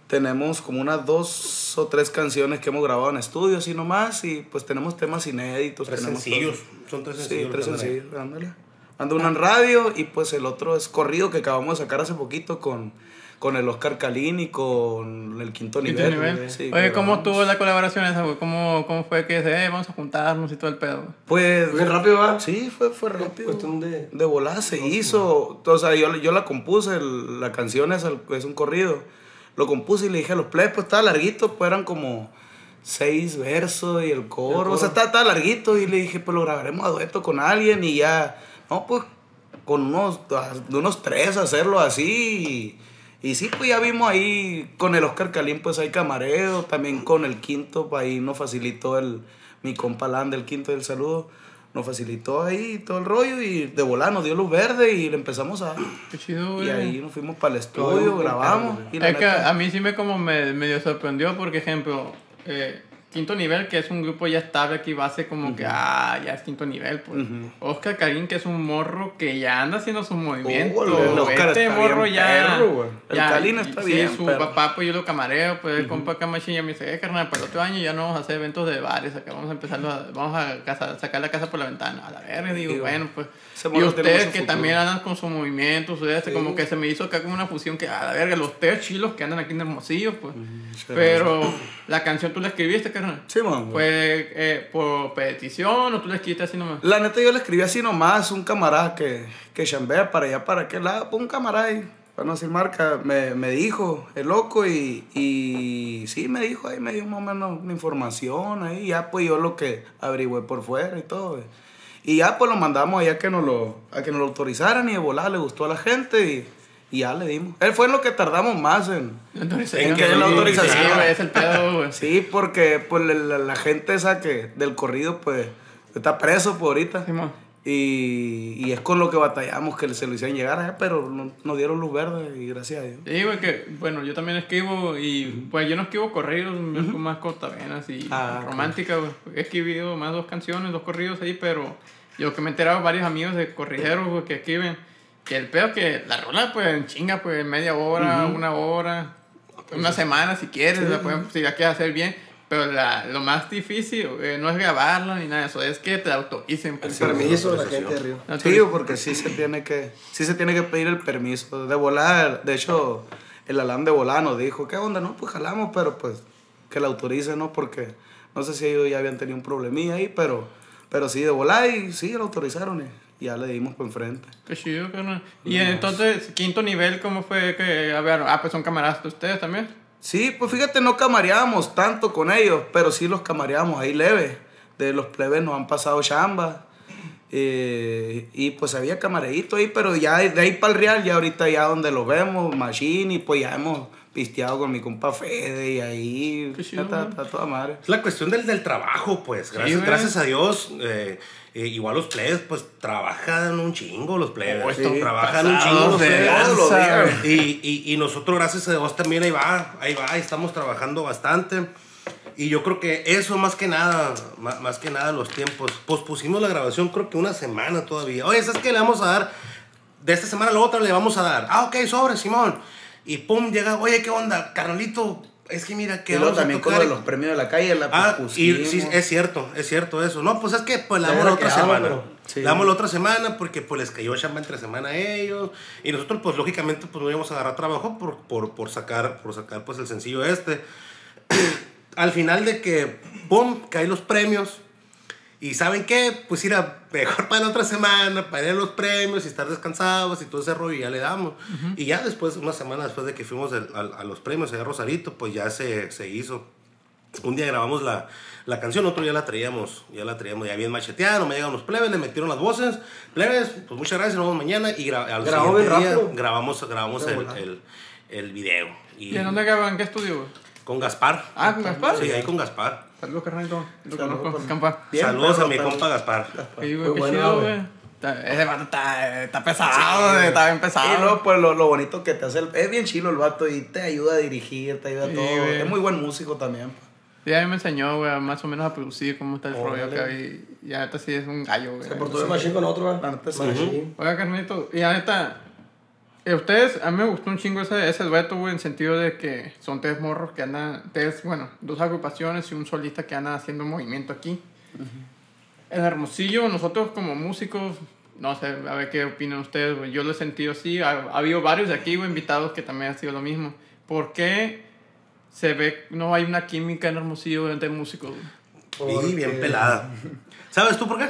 Tenemos como unas dos o tres canciones que hemos grabado en estudio, así nomás. Y pues tenemos temas inéditos. Tres tenemos sencillos. todo. Son tres Sí, sencillos. tres andan ahí. sencillos, ándale. Ando uno en radio y pues el otro es corrido que acabamos de sacar hace poquito con, con el Oscar Calín y con el quinto Quinto nivel. nivel. Sí, Oye, ¿cómo estuvo la colaboración esa, güey? ¿Cómo, ¿Cómo fue que se, eh, vamos a juntarnos y todo el pedo? güey? Pues Fue rápido, ¿va? Sí, fue, fue rápido. Cuestión de- De volada se hizo. O sea, yo, yo la compuse, el- la canción es, el- es un corrido. Lo compuse y le dije a los plebes, pues estaba larguito, pues eran como seis versos y el coro. O sea, estaba, estaba larguito y le dije, pues lo grabaremos a dueto con alguien y ya. No, pues con unos, de unos tres hacerlo así. Y, y sí, pues ya vimos ahí con el Oscar Calín, pues hay camareo. También con el quinto, pues ahí nos facilitó el, mi compa Lan del quinto del saludo. Nos facilitó ahí todo el rollo y de volar nos dio luz verde y le empezamos a... Qué chido, Y güey. ahí nos fuimos para el estudio, grabamos. Y la Es que a mí sí me como me medio sorprendió, porque ejemplo, eh, Quinto Nivel, que es un grupo ya estable aquí, base como que, ah, ya es Quinto Nivel, pues. Oscar Karim, que es un morro que ya anda haciendo sus movimientos. Este morro bien ya... perro. El ya- Kalin está sí, bien su perro. papá, pues yo lo camareo, pues el compa Camachi ya me dice, eh, carnal, para el otro año ya no vamos a hacer eventos de bares, acá vamos a empezar, a- vamos a casa- sacar la casa por la ventana. A la verga, digo, Sí, bueno, pues... Y ustedes que también andan con sus movimientos, ustedes, Sí. como que se me hizo acá como una fusión que, a la verga, los tres chilos que andan aquí en Hermosillo, pues. Pero la canción tú la escribiste, carnal. Sí, man. ¿Fue eh, por petición o tú la escribiste así nomás? La neta yo le escribí así nomás, un camarada que, que chambea para allá, para aquel lado, pues un camarada ahí, para no decir marca, me, me dijo, el loco, y, y sí me dijo ahí, me dio más o menos una información ahí, ya pues yo lo que averigüé por fuera y todo, güey. Y ya pues lo mandamos allá que nos lo, a que nos lo autorizaran y de volar le gustó a la gente y, y ya le dimos. Él fue en lo que tardamos más en. En que la Sí, autorización. Sí, güey, es el pedo, güey. Sí, porque pues la, gente esa que del corrido pues está preso por ahorita. Simón. Y, y es con lo que batallamos que se lo hicieron llegar, eh, pero no- nos dieron luz verde y gracias a Dios. Sí, güey, que, bueno, yo también escribo y, pues, yo no escribo corridos, más cortavenas y Ah, romántica, güey. He escribido más dos canciones, dos corridos ahí, pero yo que me he enterado varios amigos de corrideros, güey, que escriben, que el pedo que la rola, pues, en chinga, pues, media hora, una hora, una semana si quieres, la pueden- si la quieres hacer bien. Pero la, lo más difícil eh, no es grabarla ni nada de eso, es que te autoricen. pues. El permiso de la gente de Río. Sí, porque sí se tiene que, sí se tiene que pedir el permiso de volar. De hecho, el Alan de volar nos dijo, ¿qué onda? No, pues jalamos, pero pues que la autorice, ¿no? Porque no sé si ellos ya habían tenido un problemilla ahí, pero, pero sí, de volar y sí, lo autorizaron y ya le dimos por enfrente. Qué chido, carnal. Y entonces, quinto nivel, ¿cómo fue que, a ver, ah, pues son camaradas de ustedes también? Sí, pues fíjate, no camareábamos tanto con ellos, pero sí los camareábamos ahí leve. De los plebes nos han pasado chamba. eh, y pues había camareíto ahí, pero ya de ahí para el Real, ya ahorita ya donde lo vemos, Machine, y pues ya hemos pisteado con mi compa Fede y ahí. Está, toda madre. Es la cuestión del, del trabajo, pues. Gracias, güey. gracias a Dios. eh, eh, igual los plebes, pues trabajan un chingo los plebes. Oh, estos trabajan un chingo los plebes. Y, y, y nosotros, gracias a Dios, también ahí va, ahí va, ahí estamos trabajando bastante. Y yo creo que eso más que nada, más, más que nada los tiempos. Pospusimos la grabación creo que una semana todavía. Oye, ¿sabes qué le vamos a dar? De esta semana a la otra le vamos a dar. Ah, ok, sobre, Simón. Y pum, llega, oye, ¿qué onda? Carnalito, es que mira, que Y luego también con los premios de la calle, la Ah, y pospusimos. sí, es cierto, es cierto eso. No, pues es que pues la damos la otra semana. pero- sí. La damos la otra semana porque pues les cayó chamba entre semana a ellos. Y nosotros pues lógicamente pues no íbamos a agarrar trabajo por, por, por sacar, por sacar pues el sencillo este. Al final de que, ¡pum!, caen los premios. Y ¿saben qué? Pues ir a mejor para la otra semana, para ir a los premios y estar descansados y todo ese rollo y ya le damos. Y ya después, una semana después de que fuimos del- a, a los premios allá a Rosarito, pues ya se, se hizo. Un día grabamos la, la canción, otro día la traíamos, ya la traíamos ya bien macheteada, no me llegaron los plebes, le metieron las voces. Plebes, pues muchas gracias, nos vemos mañana. Y gra- al Grabó siguiente día rápido. grabamos, grabamos el, el, el video. Y ¿Y en dónde graban? ¿En qué estudio, con Gaspar. Ah, ¿con Gaspar? Sí, ahí con Gaspar. Saludos, carnalito. Lo Saludos, conozco, pues. campa. Bien, Saludos a mi perro. compa Gaspar. Sí, güey, Muy qué bueno, chido, güey. güey. Ese vato está, está pesado, güey, está bien pesado. Y luego, pues lo, lo bonito que te hace el, Es bien chilo el vato y te ayuda a dirigir, te ayuda a Sí, todo. güey. Es muy buen músico también. Sí, a mí me enseñó, güey, más o menos a producir cómo está el rollo acá. Y ya neta sí es un gallo, güey. Se portó de machine con otro, sí. Machine. Oiga, carnalito, y eh, ustedes, a mí me gustó un chingo ese, ese dueto, güey, en sentido de que son tres morros que andan, tres, bueno, dos agrupaciones y un solista que anda haciendo movimiento aquí. En Hermosillo, nosotros como músicos, no sé, a ver qué opinan ustedes, güey. Yo lo he sentido así. Ha, ha habido varios de aquí, güey, invitados que también han sido lo mismo. ¿Por qué se ve, no hay una química en Hermosillo entre músicos, güey? Y bien pelada. ¿Sabes tú por qué?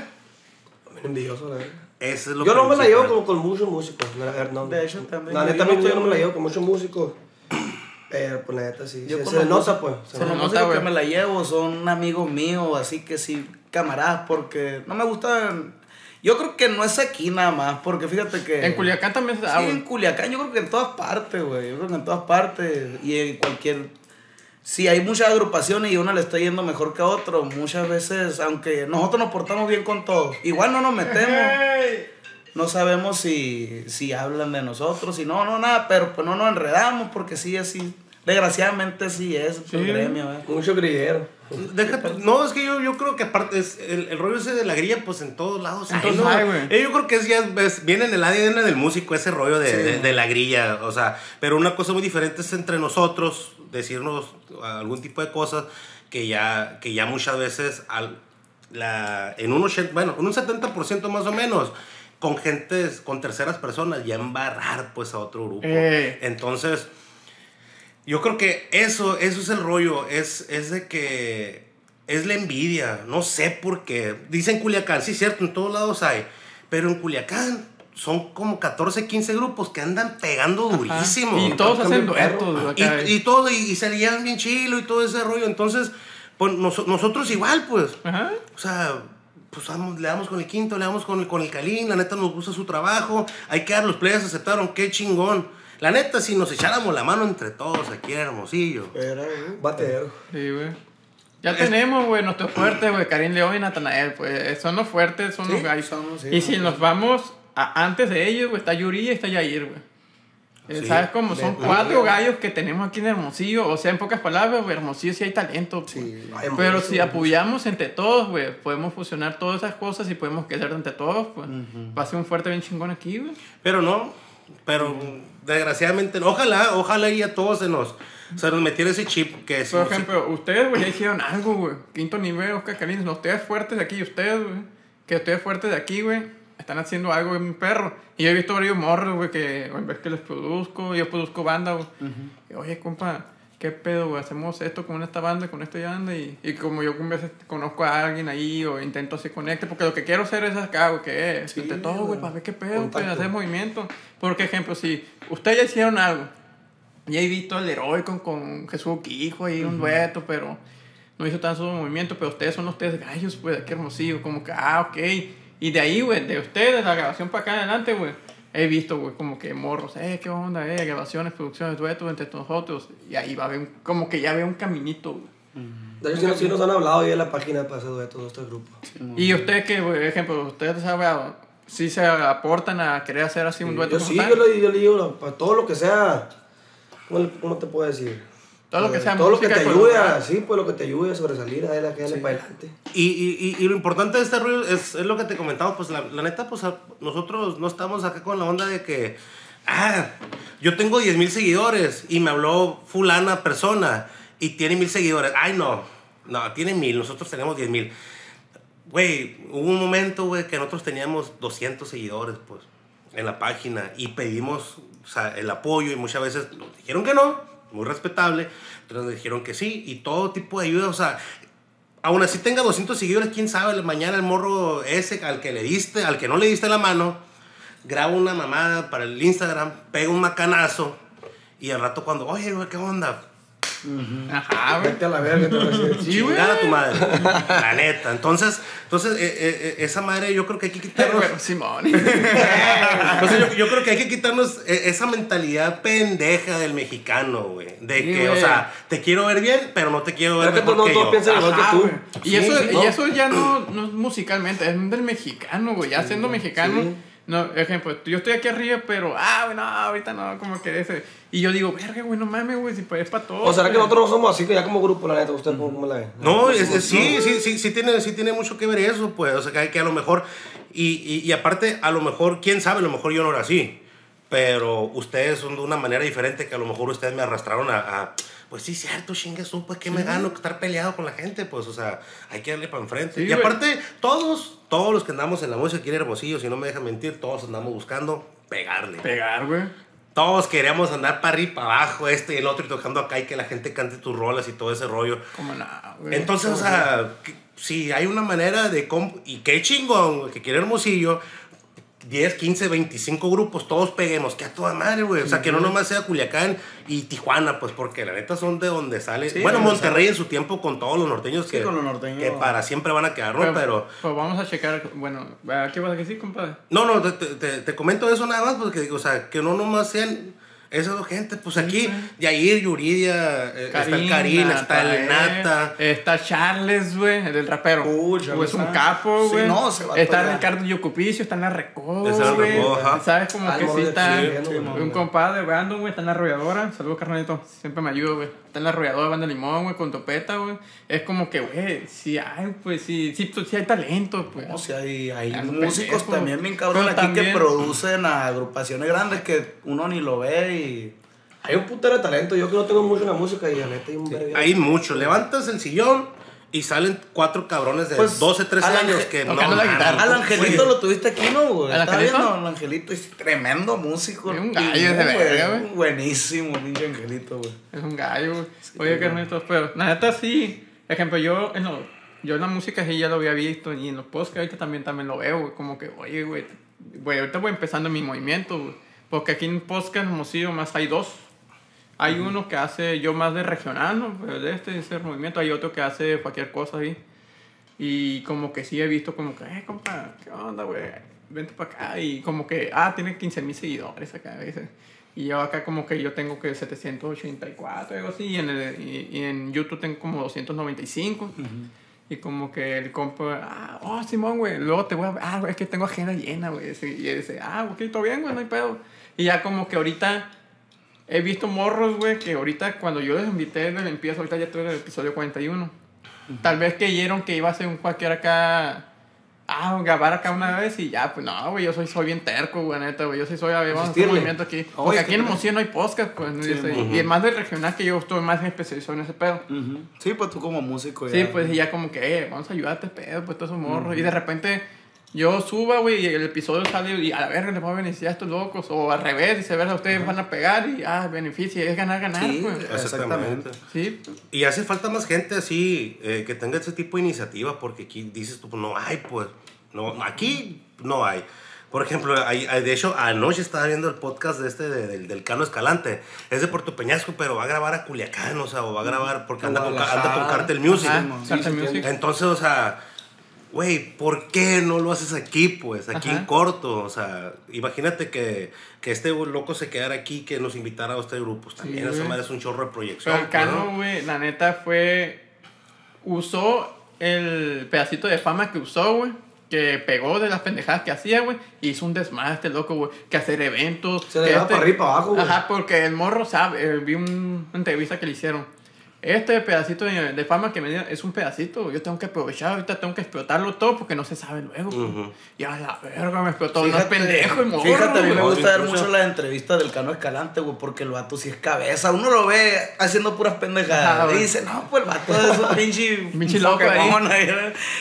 Bien envidioso, la verdad. Eso es lo Yo no me la llevo como con muchos músicos. no. De hecho, también. La Yo neta, no yo no me la llevo con muchos músicos. Pero, pues, la neta, sí. Yo se, con se los nota, músicos- pues. se nota, güey. que me la llevo son amigos míos, así que sí, camaradas, porque no me gustan. Yo creo que no es aquí nada más, porque fíjate que. En Culiacán también se da, Sí, en Culiacán, yo creo que en todas partes, güey. Yo creo que en todas partes. Y en cualquier. Si hay muchas agrupaciones y una le está yendo mejor que a otro, muchas veces, aunque nosotros nos portamos bien con todos, igual no nos metemos. No sabemos si, si hablan de nosotros, si no, no, nada, pero pues no nos enredamos porque sí, así. Desgraciadamente sí es Sí. el gremio, ¿eh? Mucho grillero. Deja no, es que yo, yo creo que aparte es el, el rollo ese de la grilla, pues en todos lados. En hay, todos ¿no? hay, güey. Eh, yo creo que es ya es- viene en el ADN del músico ese rollo de, Sí. de- de la grilla, o sea, pero una cosa muy diferente es entre nosotros decirnos algún tipo de cosas que ya, que ya muchas veces al, la, en un 80, bueno, en un 70% más o menos con gentes, con terceras personas, ya embarrar pues a otro grupo. Eh. Entonces, yo creo que eso, eso es el rollo, es, es de que es la envidia, no sé por qué. Dicen Culiacán, sí, cierto, en todos lados hay, pero en Culiacán son como 14, 15 grupos que andan pegando durísimo. Y todos hacen duetos, Y, acá. y todo, y, y se le llevan bien chilo y todo ese rollo. Entonces, pues nos- nosotros igual, pues. Ajá. O sea, pues vamos, le damos con el quinto, le damos con el, con el Calín, la neta nos gusta su trabajo, hay que dar, los players aceptaron, qué chingón. La neta, si nos echáramos la mano entre todos aquí en Hermosillo. Pero, güey, Bateadero. Sí, güey. Ya Es- tenemos, güey, nuestros fuertes, güey, Karim León y Natanael, pues son los fuertes, son Sí, los gallos. son los- sí, y si nos vamos a- antes de ellos, güey, está Yuri y está Yair, güey. Eh, Sí. ¿Sabes cómo? Son De- cuatro gallos que tenemos aquí en Hermosillo. O sea, en pocas palabras, güey, Hermosillo sí hay talento. pues. Sí. Ay, Pero si apoyamos entre todos, güey, podemos fusionar todas esas cosas y podemos crecer entre todos, pues. Va a ser un fuerte bien chingón aquí, güey. Pero no, pero desgraciadamente, no. ojalá, ojalá y a todos se nos, se nos metiera ese chip que si- Por ejemplo, ustedes, güey, ya hicieron algo, güey. Quinto nivel, Oscar Calinos. No, ustedes fuertes de aquí, ustedes, güey. Que ustedes fuertes de aquí, güey. Están haciendo algo en mi perro. Y yo he visto varios morros, güey, que en vez que les produzco, yo produzco banda, güey. Y, Oye, compa, ¿qué pedo, güey? Hacemos esto con esta banda, con esta banda. Y, y como yo a veces conozco a alguien ahí o intento hacer conecte, porque lo que quiero hacer es acá, güey, que es Sí, entre todo, güey, güey. para ver qué pedo, Contacto. hacer movimiento. Porque, ejemplo, si ustedes ya hicieron algo, ya he visto el heroico con Jesús Quijo ahí, un dueto, pero no hizo tanto movimiento. Pero ustedes son los tres gallos, pues, qué hermosillo. Como que, ah, ok. Y de ahí, güey, de ustedes, la grabación para acá adelante, güey, he visto, güey, como que morros, eh, qué onda, eh, grabaciones, producciones, duetos entre nosotros. Y ahí va a haber, un- como que ya veo un caminito, güey. De hecho, sí, nos- sí nos han hablado ahí en la página para hacer duetos de estos grupos. Y ustedes, que, por ejemplo, ustedes saben, si se aportan a querer hacer así un dueto Yo como sí, tal? yo le, yo le digo, para todo lo que sea, ¿cómo, cómo te puedo decir? Todo lo que Eh, sea Todo lo que te con ayude lugar. a, sí, pues lo que te ayude a sobresalir, a darle, a darle para adelante. Y, y, y, y lo importante de este rollo es, es lo que te comentaba, pues la, la neta, pues nosotros no estamos acá con la onda de que, ah, yo tengo 10 mil seguidores y me habló fulana persona y tiene mil seguidores. Ay, no, no, tiene mil, nosotros tenemos 10 mil. Güey, hubo un momento, güey, que nosotros teníamos 200 seguidores, pues, en la página y pedimos o sea, el apoyo y muchas veces nos dijeron que no, muy respetable, pero nos dijeron que sí y todo tipo de ayuda, o sea, aún así tenga 200 seguidores, quién sabe, mañana el morro ese al que le diste, al que no le diste la mano, graba una mamada para el Instagram, pega un macanazo y al rato cuando, oye, ¿qué onda? Ajá, güey. Vete a la verga, te voy a decir. Sí, güey. Chingada tu madre. La neta. Entonces, entonces eh, eh, eh, esa madre yo creo que hay que quitarnos. Bueno, Simón. Entonces yo, yo creo que hay que quitarnos eh, esa mentalidad pendeja del mexicano, güey. De Sí, que, o sea, te quiero ver bien, pero no te quiero ver Pero que mejor no que todos yo. piensan igual que tú. Y, Sí, eso, y eso ya no, no es musicalmente, es del mexicano, güey. Ya siendo mexicano. No, ejemplo, yo estoy aquí arriba, pero, ah, güey, no, ahorita no, como que ese. Y yo digo, verga, güey, no mames, güey, si pues es para todo. O será que nosotros no somos así, que ya como grupo, la neta, ¿usted cómo, cómo la ven? No, es- es- sí, sí, sí, sí tiene, sí tiene mucho que ver eso, pues. O sea, que, que a lo mejor. Y, y, y aparte, a lo mejor, quién sabe, a lo mejor yo no era así. Pero ustedes son de una manera diferente que a lo mejor ustedes me arrastraron a, a, pues sí, cierto, chingue pues que me gano estar peleado con la gente, pues, o sea, hay que darle para enfrente. Sí, y güey. aparte, todos, todos los que andamos en la música aquí en Hermosillo, si no me dejan mentir, todos andamos buscando pegarle. Pegar, güey. Todos queríamos andar para arriba, para abajo, este y el otro, y tocando acá y que la gente cante tus rolas y todo ese rollo. Como nada, güey. Entonces, o sea, si hay una manera de... Y qué chingón, que quiere Hermosillo, 10, 15, 25 grupos, todos peguemos, que a toda madre, güey. O sea, que no nomás sea Culiacán y Tijuana, pues porque la neta son de donde sale. Sí, bueno, Monterrey en su tiempo con todos los norteños Sí, que, con los norteños. que para siempre van a quedar, ¿no? Pero... Pues vamos a checar. Bueno, ¿a ¿qué vas a decir, compadre? No, no, te, te- te- te comento eso nada más, porque digo, o sea, que no nomás sean esas dos gente, pues aquí, Yair, Yuridia, eh, está el Karin, está el Nata. Está Charles, güey, el del rapero. Uh, es un capo, Sí, güey. no, se va Está. Ricardo Yocupicio, está en la Recodo, Está la. ¿Sabes? Como que no, sí sí, está. sí, un güey. compadre, Brandon, güey, está en la arrolladora. Saludos, carnalito. Siempre me ayuda, güey. Está en la arrolladora, banda limón, güey, con topeta, güey. Es como que, güey, sí hay, pues sí, sí, sí hay talento, pues. O sea, hay, hay músicos pendejo. también bien cabrón aquí que producen a agrupaciones grandes que uno ni lo ve y... Hay un putero de talento. Yo que no tengo mucho en la música y la neta hay un verga. Hay mucho. Levantas el sillón y salen cuatro cabrones de Pues, 12, 13 al años que tocando la mames, guitarra. Al güey. Angelito lo tuviste aquí, ¿no, güey? ¿Al ¿Estás Angelito? El Angelito es tremendo músico. Es un gallo Y, ese verga, güey. Buenísimo, pinche Angelito, güey. Es un gallo, güey. Oye, carnalitos, pero la neta sí. Ejemplo, yo en, lo- yo en la música sí ya lo había visto y en los podcasts ahorita también, también lo veo, güey. Como que, oye, güey, güey, ahorita voy empezando mi movimiento, güey. Porque aquí en podcast Hermosillo más hay dos. Hay uno que hace yo más de regional, ¿no? De este, ese movimiento. Hay otro que hace cualquier cosa ahí. Y como que sí he visto como que, eh, compa, ¿qué onda, güey? Vente para acá. Y como que, ah, tiene 15 mil seguidores acá. dice. Y yo acá como que yo tengo que 784, algo así. Y en, el- y, y en YouTube tengo como 295. Y como que el compa, ah, oh, Simón, güey, luego te voy a ah, güey, es que tengo agenda llena, güey. Y dice, ah, ok, todo bien, güey, no hay pedo. Y ya como que ahorita he visto morros, güey, que ahorita cuando yo les invité desde el empiezo, ahorita ya estoy en el episodio 41. Tal vez creyeron que iba a ser un cualquier acá, ah, grabar acá una vez y ya, pues no, güey, yo soy, soy bien terco, güey, neta, güey, yo sí soy, a ver, vamos a hacer movimiento aquí. Porque Oye, aquí en Hermosillo no hay podcast, pues. Sí, Yo soy- ujú. y más del regional que yo estoy más especializado en ese pedo. Ujú. Sí, pues tú como músico Sí, ya. pues y ya como que, eh, vamos a ayudarte, pedo, pues todos esos morros. Y de repente yo suba, güey, y el episodio sale y a la verga les voy a beneficiar a estos locos. O al revés, dice, verga, ustedes van a pegar y, ah, beneficia, es ganar, ganar, Sí, pues. exactamente. Sí, Y hace falta más gente así, eh, que tenga ese tipo de iniciativa, porque aquí dices tú, pues no hay, pues. No, aquí no hay. Por ejemplo, hay, hay- de hecho, anoche estaba viendo el podcast de este de- del, del Cano Escalante. Es de Puerto Peñasco, pero va a grabar a Culiacán, o sea, o va a grabar porque anda con, anda con Cartel Music. Ajá. Cartel Sí, sí, Music. Entonces, o sea, güey, ¿por qué no lo haces aquí, pues? Aquí Ajá. en corto, o sea, imagínate que, que este loco se quedara aquí, que nos invitara a este grupo. Pues, también Sí, esa madre es un chorro de proyección. Pero el Cano, ¿no? güey, la neta fue. Usó el pedacito de fama que usó, güey. Que pegó de las pendejadas que hacía, güey. Hizo un desmadre este loco, güey. Que hacer eventos. Se le que daba para arriba y para abajo, güey. Ajá, porque el morro sabe. eh, vi un- una entrevista que le hicieron. Este pedacito de, de fama que me dio es un pedacito. Yo tengo que aprovechar, ahorita tengo que explotarlo todo porque no se sabe luego. pues. Ujú. Y a la verga me explotó. No es Fíjate, pendejo el morro. fíjate, a mí me gusta ver mucho las entrevistas del Cano Escalante, güey, porque el vato sí es cabeza. Uno lo ve haciendo puras pendejadas. y dice, no, pues el vato es un pinche. Pinche loco.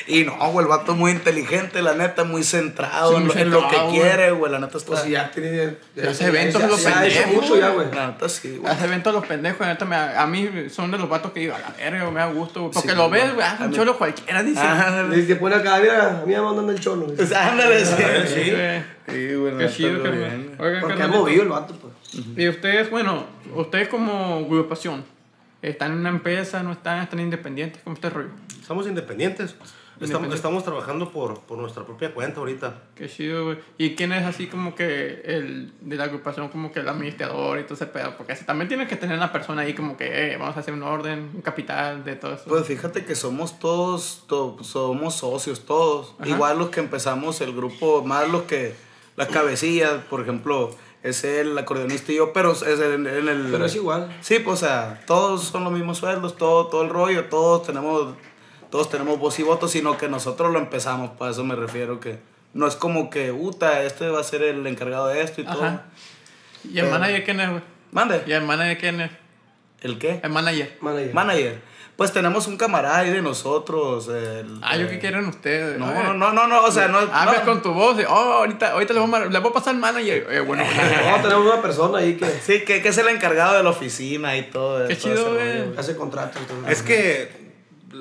Y no, güey, el vato es muy inteligente, la neta, muy centrado Sí, en, muy lo, en lo que güey. quiere, güey. La neta está. Pues ya tiene. Se hace eventos ya- los ya ha hecho pendejos, mucho ya, güey. La neta sí, güey. Hace eventos los pendejos, neta, me, a mí son de los vatos que digo, a la verga, me da gusto, güey, porque Sí, lo ves, güey, ah, un cholo cualquiera, dice. Ah, Y te pone acá, mira, a mí me mandan el cholo. pues, ándale, sí. Sí, güey. Sí, güey, Qué chido. Oiga, Porque ha movido el vato, pues. Y ustedes, bueno, ustedes como agrupación, ¿están en una empresa, no están, están independientes? ¿Cómo está el rollo? Somos independientes. Estamos, estamos trabajando por, por nuestra propia cuenta ahorita. Qué chido, güey. ¿Y quién es así como que el de la agrupación, como que el administrador y todo ese pedo? Porque así también tienes que tener una persona ahí como que, eh, vamos a hacer un orden, un capital de todo eso. Pues fíjate que somos todos, to- somos socios todos. Ajá. Igual los que empezamos el grupo, más los que, las cabecillas, por ejemplo, es el acordeonista y yo, pero es en, en el... Pero es igual. Sí, pues o sea, todos son los mismos sueldos, todo, todo el rollo, todos tenemos, todos tenemos voz y voto, sino que nosotros lo empezamos, para eso me refiero que no es como que, uta, este va a ser el encargado de esto y todo. ¿Y el manager quién es, güey? Mande. ¿Y el manager quién es? ¿El qué? El manager. Manager. Manager. Pues tenemos un camarada ahí de nosotros. el- Ah, yo eh, qué quieren ustedes. No, no, no, no, no, o sea, no. Hablas no. con tu voz. y, oh, ahorita, ahorita le voy, a, le voy a pasar al manager. Eh, bueno, No, tenemos una persona ahí que Sí, que, que es el encargado de la oficina y todo. Qué todo chido, güey. hace contratos. y todo. Es que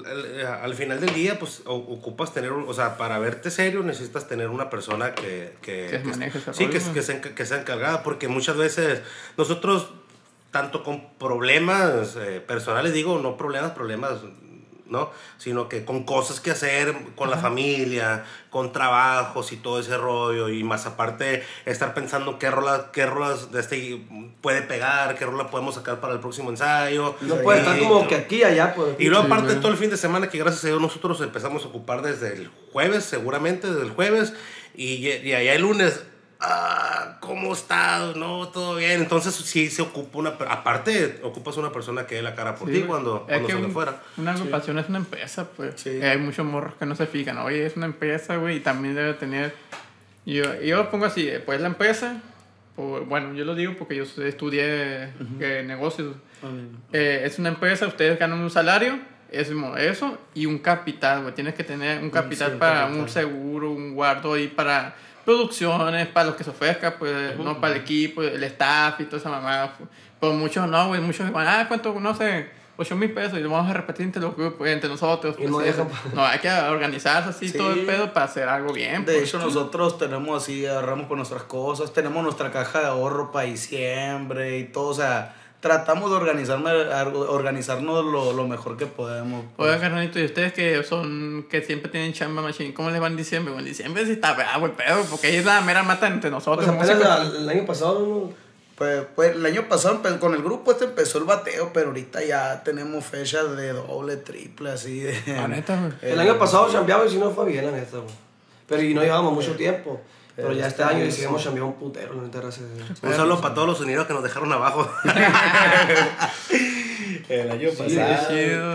al- al final del día, pues ocupas tener, o sea, para verte serio necesitas tener una persona que... Que, Que ese Sí, que, que, sea, que sea encargada, porque muchas veces nosotros, tanto con problemas eh, personales, digo, no problemas, problemas, ¿no? Sino que con cosas que hacer con la familia, con trabajos y todo ese rollo, y más aparte estar pensando qué rolas, qué rolas de este puede pegar, qué rola podemos sacar para el próximo ensayo. no puede estar como que aquí allá, pues. y luego Sí, aparte todo el fin de semana que gracias a Dios nosotros empezamos a ocupar desde el jueves, seguramente desde el jueves, y, y allá el lunes, ah, ¿cómo estás? No, todo bien. Entonces sí se ocupa una, aparte ocupas una persona que dé la cara por Sí, ti güey. cuando, cuando sale un- fuera. Una agrupación es una empresa, pues. Sí. Y hay muchos morros que no se fijan. Oye, es una empresa, güey, y también debe tener. Yo, yo lo pongo así, eh, pues la empresa. o- bueno, yo lo digo porque yo estudié eh, negocios. Eh, es una empresa, ustedes ganan un salario, es mo- eso, y un capital, güey. Tienes que tener un capital sí, para capital. un seguro, un guardo ahí para producciones, para lo que se ofrezca, pues, no para el equipo, el staff y toda esa mamada. pues. Pero muchos no, güey, muchos van, ah, ¿cuánto? No sé, 8 mil pesos y lo vamos a repetir entre, los grupos, entre nosotros. Y no pues, eso. no, hay que organizarse así Sí. todo el pedo para hacer algo bien. De pues. hecho, nosotros tenemos así, agarramos con nuestras cosas, tenemos nuestra caja de ahorro para diciembre y todo, o sea, tratamos de organizarnos lo, lo mejor que podemos. pues. Oigan, carnalito, y ustedes que son, que siempre tienen chamba machine, ¿cómo les va en diciembre? Bueno, en diciembre sí está bravo el pedo, porque ahí es la mera mata entre nosotros. Pues apenas al- el año pasado, ¿no? Pues, pues el año pasado empe- con el grupo este empezó el bateo, pero ahorita ya tenemos fechas de doble, triple, así de... La neta, güey. El año pasado chambeamos y sí nos fue bien, la neta, güey. Pero y no llevábamos mucho tiempo. Pero ya este año decidimos chambear un putero, neta, gracias. Un saludo para todos los unidos que nos dejaron abajo. El año Sí, chido.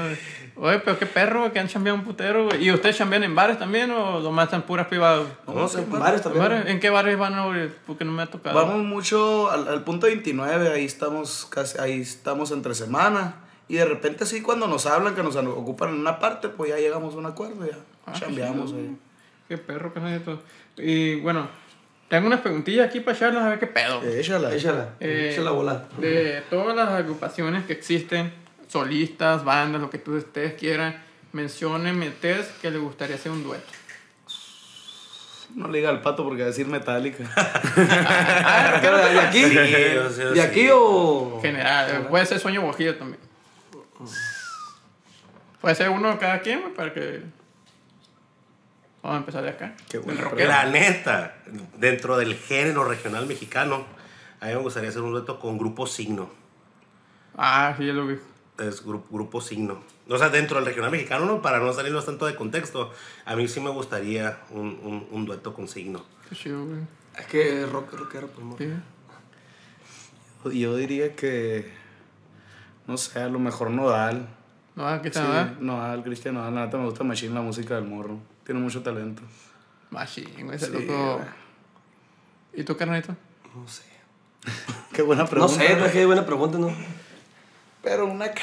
Oye, pero qué perro, güey, que han chambeado un putero, güey. ¿Y ustedes chambean en bares también o nomás están puras privadas? No, sí, Varios también. ¿Bares? ¿En qué bares van, güey? Porque no me ha tocado. Vamos mucho al, al punto 29, ahí estamos casi, ahí estamos entre semana. Y de repente sí, cuando nos hablan que nos ocupan en una parte, pues ya llegamos a un acuerdo, ya Ah, qué chambeamos chido. ahí. Qué perro, carnalito. Y bueno, tengo unas preguntillas aquí para echarlas a ver qué pedo. Échala. Échala, Eh, échala bola. De todas las agrupaciones que existen, solistas, bandas, lo que tú ustedes quieran, menciónenme ustedes que les gustaría hacer un dueto. No le diga al pato porque va a decir metálica. Ah. ¿De aquí? Sí, o sea, ¿De sí. aquí o...? General, eh, puede ser sueño guajillo también. Puede ser uno cada quien, güey, para que. Vamos a empezar de acá. Qué rockero. La neta, dentro del género regional mexicano, a mí me gustaría hacer un reto con Grupo Signo. Ah, sí, ya lo vi. es grupo, grupo signo. O sea, dentro del regional mexicano, ¿no? Para no salirnos tanto de contexto, a mí sí me gustaría un, un, un dueto con signo. Qué chido, güey. Es que es rock, rockero, pues, amor. Sí. Yo diría que, no sé, a lo mejor Nodal. No, aquí Sí, está, ¿verdad? Nodal, Cristian Nodal. La neta me gusta machine la música del morro. Tiene mucho talento. Machine, güey, ese Sí, loco. güey. ¿Y tú, carnalito? No sé. Qué buena No pregunta. sé, es que buena pregunta, ¿no? Pero una ca...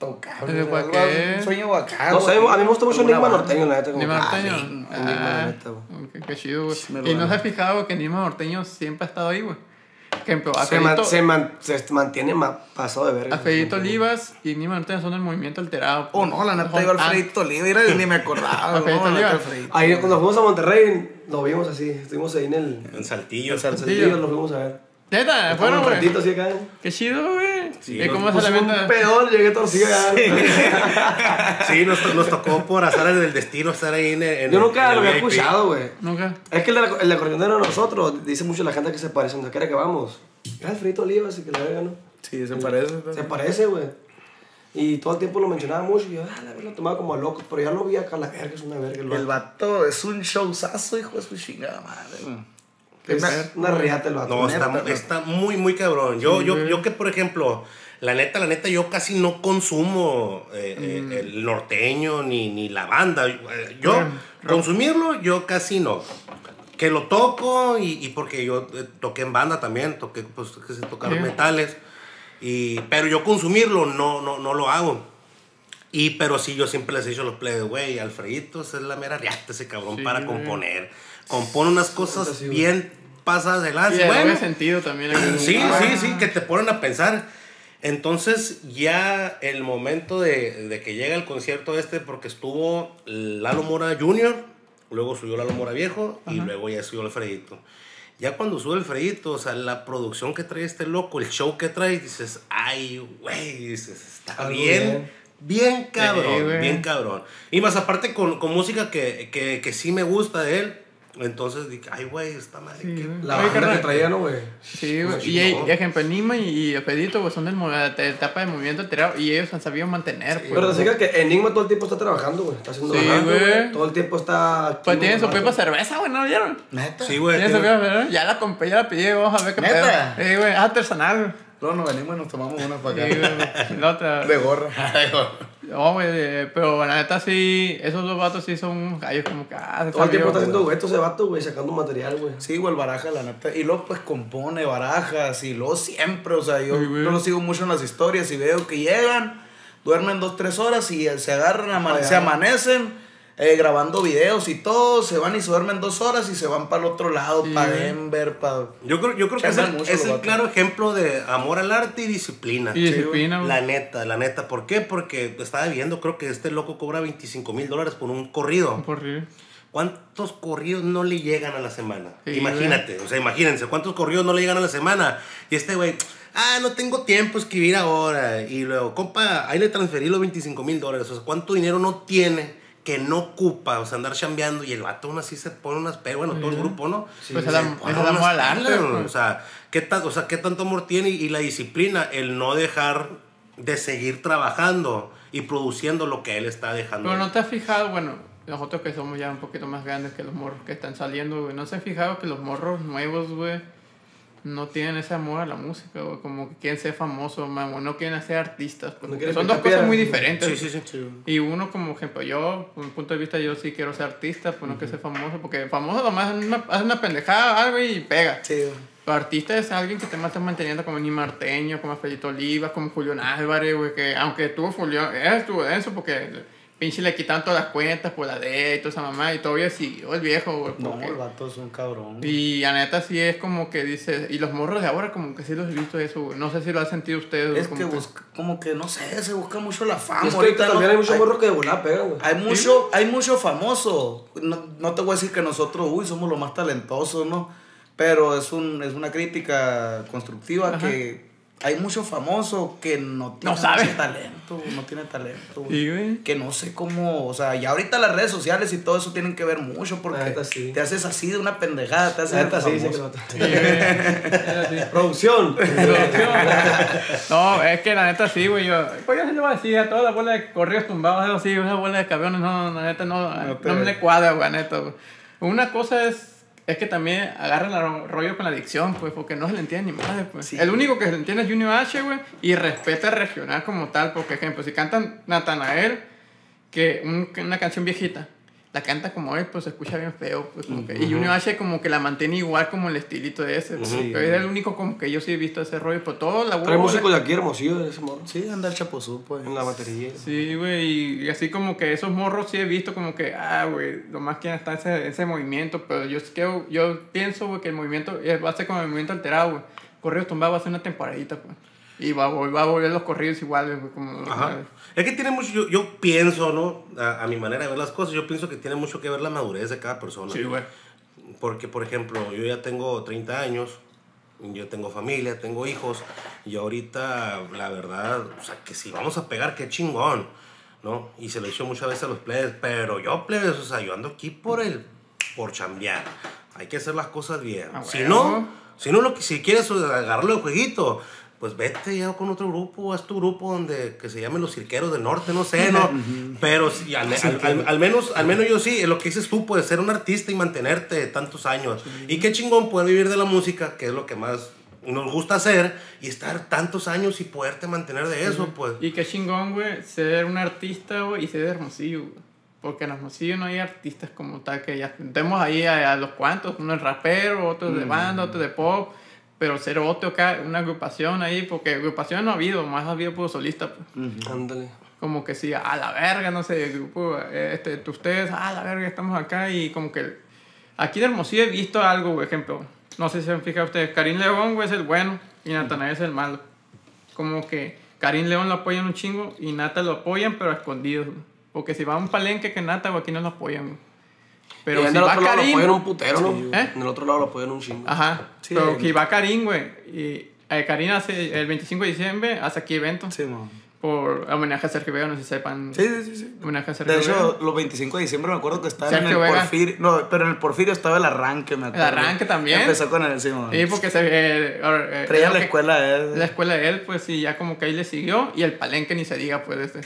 tocable. Sueño bacán. No sé, a mí me gusta mucho Enigma banda. Norteño, la neta. que- Norteño. Ah, Enigma, Ah, güey. qué, qué chido, güey. Sí, y no se ha fijado que Nima Norteño siempre ha estado ahí, güey. Ejemplo, Se, man- se, man- se mantiene ma- pasado de verga. Alfredito Olivas y Nima Norteño son del movimiento alterado. Oh, no, la neta Son- iba ah, Alfredito Oliva, era- ni me acordaba. Alfredito no, la Oliva. neta, Alfredito. Ahí cuando fuimos a Monterrey, lo vimos así. Estuvimos ahí en el... En Saltillo. En Saltillo. En Saltillo, lo fuimos a ver. Neta, fueron, Estamos güey. así. Qué chido, güey. Sí, ¿Y nos cómo se la un pedón, llegué torcido ya. Sí, nos, nos tocó por azar del destino estar ahí en, en Yo nunca en lo el había VIP. escuchado, güey. Nunca. Es que el, de- el acordeonero de nosotros, dice mucho la gente que se parece donde quiera que vamos. Era Alfredito Olivas y que la verga, ¿no? Sí, se parece. Se parece, güey. Y todo el tiempo lo mencionaba mucho y yo, ah, la verga, lo tomaba como a loco. Pero ya lo vi acá, la verga, es una verga. El El vato. vato es un showzazo, hijo de su chingada madre. güey. Es una riata el vato. No, neta, está, está muy, muy cabrón. Yo, yo, yo que, por ejemplo, la neta, la neta, yo casi no consumo eh, eh, el norteño ni, ni la banda. Eh, Yo, Bueno, consumirlo, yo casi no. que lo toco y, y porque yo eh, toqué en banda también, toqué, pues, que sé tocar Sí. metales. Y, pero yo consumirlo no, no, no lo hago. Y, pero sí, yo siempre les he dicho a los plebes, güey, Alfredito esa es la mera riata ese cabrón Sí, para componer. Compone unas cosas Sí, bien pasadas de Sí, lanza. en bueno, sentido también. Sí, Ah, sí, sí, que te ponen a pensar. Entonces, ya el momento de, de que llega el concierto este, porque estuvo Lalo Mora Jr., luego subió Lalo Mora Viejo y luego ya subió Alfredito. Ya cuando sube Alfredito, o sea, la producción que trae este loco, el show que trae, dices, ay, güey, dices, está Algo bien, bien cabrón, bien cabrón. Y más aparte con, con música que, que, que sí me gusta de él, entonces dije, ay, güey, está madre. Sí, qué- güey. La Oye, banda carnal, que traía, ¿no, güey? Sí, Como güey. Y, ejemplo, Nima y, Pedito, pues son de la etapa de movimiento alterado y ellos han sabido mantener, pues. Pero te fijas que Enigma todo el tiempo está trabajando, güey. Está haciendo Sí, bajando, güey. Todo el tiempo está. Pues activo, tienen su propia cerveza, güey, ¿no lo vieron? Neta. Sí, güey. Tienen su propia cerveza. Ya la compré, ya la pedí, vamos a ver qué ¿Neta? pedo. Sí, güey, es artesanal, güey. Luego nos venimos y nos tomamos una para acá. güey. De gorra. No, güey, pero la neta sí, esos dos vatos sí son gallos como que, ah, Todo el tiempo está haciendo duetos ese vato, güey, sacando material, güey. Sí, güey, el baraja, la neta. Y luego, pues, compone barajas. Y luego siempre, o sea, yo, Sí, güey. yo lo sigo mucho en las historias y veo que llegan, duermen dos, tres horas y se agarran, amane- Allá. se amanecen eh, grabando videos y todo. Se van y se duermen dos horas y se van para el otro lado, Sí, para. Denver, para... Yo creo, yo creo que es el, es el claro ejemplo de amor al arte y disciplina. Y disciplina, güey. La neta, la neta. ¿Por qué? Porque estaba viendo, creo que este loco cobra 25 mil dólares por un corrido. ¿Cuántos corridos no le llegan a la semana? Sí, Imagínate, o sea, imagínense, ¿cuántos corridos no le llegan a la semana? Y este güey, ah, no tengo tiempo a escribir ahora. Y luego, compa, ahí le transferí los 25 mil dólares. O sea, ¿cuánto dinero no tiene que no ocupa? O sea, andar chambeando. Y el vato aún así se pone unas pe, bueno, todo el grupo, ¿no? Pues Se es la- pone unas al arte, pelas. O sea, ¿qué tan- o sea, ¿qué tanto amor tiene? Y la disciplina, el no dejar de seguir trabajando y produciendo lo que él está dejando. Pero no te has fijado, bueno, nosotros que somos ya un poquito más grandes que los morros que están saliendo, güey, ¿no se han fijado que los morros nuevos, güey, no tienen ese amor a la música, güey? Como que quieren ser famosos, no quieren ser artistas. pues, No quieren son dos cosas muy diferentes. Sí, sí, sí. Y uno, como ejemplo, yo, por mi punto de vista, yo sí quiero ser artista, pues no quiero ser famoso, porque famoso nomás hace una, hace una pendejada, algo y pega. Sí. Pero artista es alguien que te está manteniendo como Ni Marteño, como Felito Olivas, como Julián Álvarez, güey, que aunque tuvo Julián, él estuvo denso porque pinche le quitaron todas las cuentas por la D y toda esa mamá y todavía siguió el viejo, güey. No, porque- el vato es un cabrón. Y la neta sí es como que dice, y los morros de ahora como que sí los he visto eso, güey. No sé si lo han sentido ustedes. güey, Es como que busca, como que, no sé, se busca mucho la fama. Es que Ahorita también no- hay muchos hay- morros que de volada pegan, güey. Hay mucho, hay mucho famoso. No, no te voy a decir que nosotros, uy, somos los más talentosos, ¿no? Pero es, un, es una crítica constructiva Ajá. que hay mucho famoso que no tiene No sabe. talento, no tiene talento. güey. Que no sé cómo, o sea, y ahorita las redes sociales y todo eso tienen que ver mucho porque sí. te haces así de una pendejada, te haces neta sí, Sí, así. Producción. No, es que la neta sí, güey. Yo, pues yo se lo voy a decir a toda la bola de correos tumbados, eso sí, esa bola de cabrones, no, la neta no, No no, me le cuadra, güey, neta, güey. Una cosa es, es que también agarran el rollo con la adicción, pues, porque no se le entiende ni madre, pues. Sí. El único que se le entiende es Junior H, güey, y respeta el regional como tal, porque, ejemplo, si cantan Natanael, que un- una canción viejita, la canta como él, pues se escucha bien feo, pues, como que, y Junior H como que la mantiene igual como el estilito de ese, pues, Sí. pero es el único como que yo sí he visto ese rollo, por todo la Trae músicos de aquí hermosillo, ese morro. Sí, anda el chapuzú, pues. En la batería. Sí, güey, y así como que esos morros sí he visto como que, ah, güey, lo más que está ese, ese movimiento, pero yo, es que, yo pienso, güey, que el movimiento eh, va a ser como el movimiento alterado, güey. Corridos tumbados va a ser una temporadita, pues. Y va, a vol- va a volver los corridos iguales, güey, como... Ajá. Es que tiene mucho, yo, yo pienso, ¿no? A, a mi manera de ver las cosas, yo pienso que tiene mucho que ver la madurez de cada persona. Sí, güey. Porque, por ejemplo, yo ya tengo 30 años, yo tengo familia, tengo hijos, y ahorita, la verdad, o sea, que si vamos a pegar, qué chingón, ¿no? Y se lo he dicho muchas veces a los plebes, pero yo, plebes, o sea, yo ando aquí por el, por chambear. Hay que hacer las cosas bien. Ah, si huevo. no, si no, lo si quieres agarrarlo de jueguito, pues vete ya con otro grupo, haz tu grupo donde que se llame los cirqueros del norte, no sé, ¿no? Pero sí, al, al- al- al menos, al menos yo sí, lo que dices tú, puedes ser un artista y mantenerte tantos años. Y qué chingón poder vivir de la música, que es lo que más nos gusta hacer, y estar tantos años y poderte mantener de eso, pues. Y qué chingón, güey, ser un artista, güey, y ser de hermosillo, güey. Porque en Hermosillo no hay artistas como tal que ya tenemos ahí a, a los cuantos, uno es rapero, otro Mm. de banda, otro de pop, pero ser otro acá, una agrupación ahí, porque agrupación no ha habido, más ha habido puro solista. Pues. Ándale. Como que sí, a la verga, no sé, el grupo, este, ustedes, a la verga, estamos acá y como que aquí en Hermosillo he visto algo, por ejemplo, no sé si se han fijado ustedes, Karim León, güey, es el bueno y Natanael es el malo. Como que Karim León lo apoyan un chingo y Nata lo apoyan, pero a escondidos. Porque si va a un palenque que Nata, güey, aquí no lo apoyan, güey. Pero y si en el va otro lado lo Karim... apoyan un putero, ¿no? ¿Eh? En el otro lado lo apoyan un chingo. Ajá, Sí, pero el- que va Karim, güey, y eh, Karim hace, el 25 de diciembre hace aquí eventos Sí, mo. por homenaje a Sergio Vega, no sé si sepan. Sí, sí, sí, sí. Homenaje a Sergio De Vega. hecho, los 25 de diciembre me acuerdo que estaba en Sergio el Vega. Porfirio. No, pero en el Porfirio estaba el arranque, me acuerdo. arranque también. Empezó con el, sí, mo. Sí, porque se eh, eh, Traía la que- escuela de La escuela de él, pues sí, ya como que ahí le siguió. Y el palenque ni se diga, pues, este.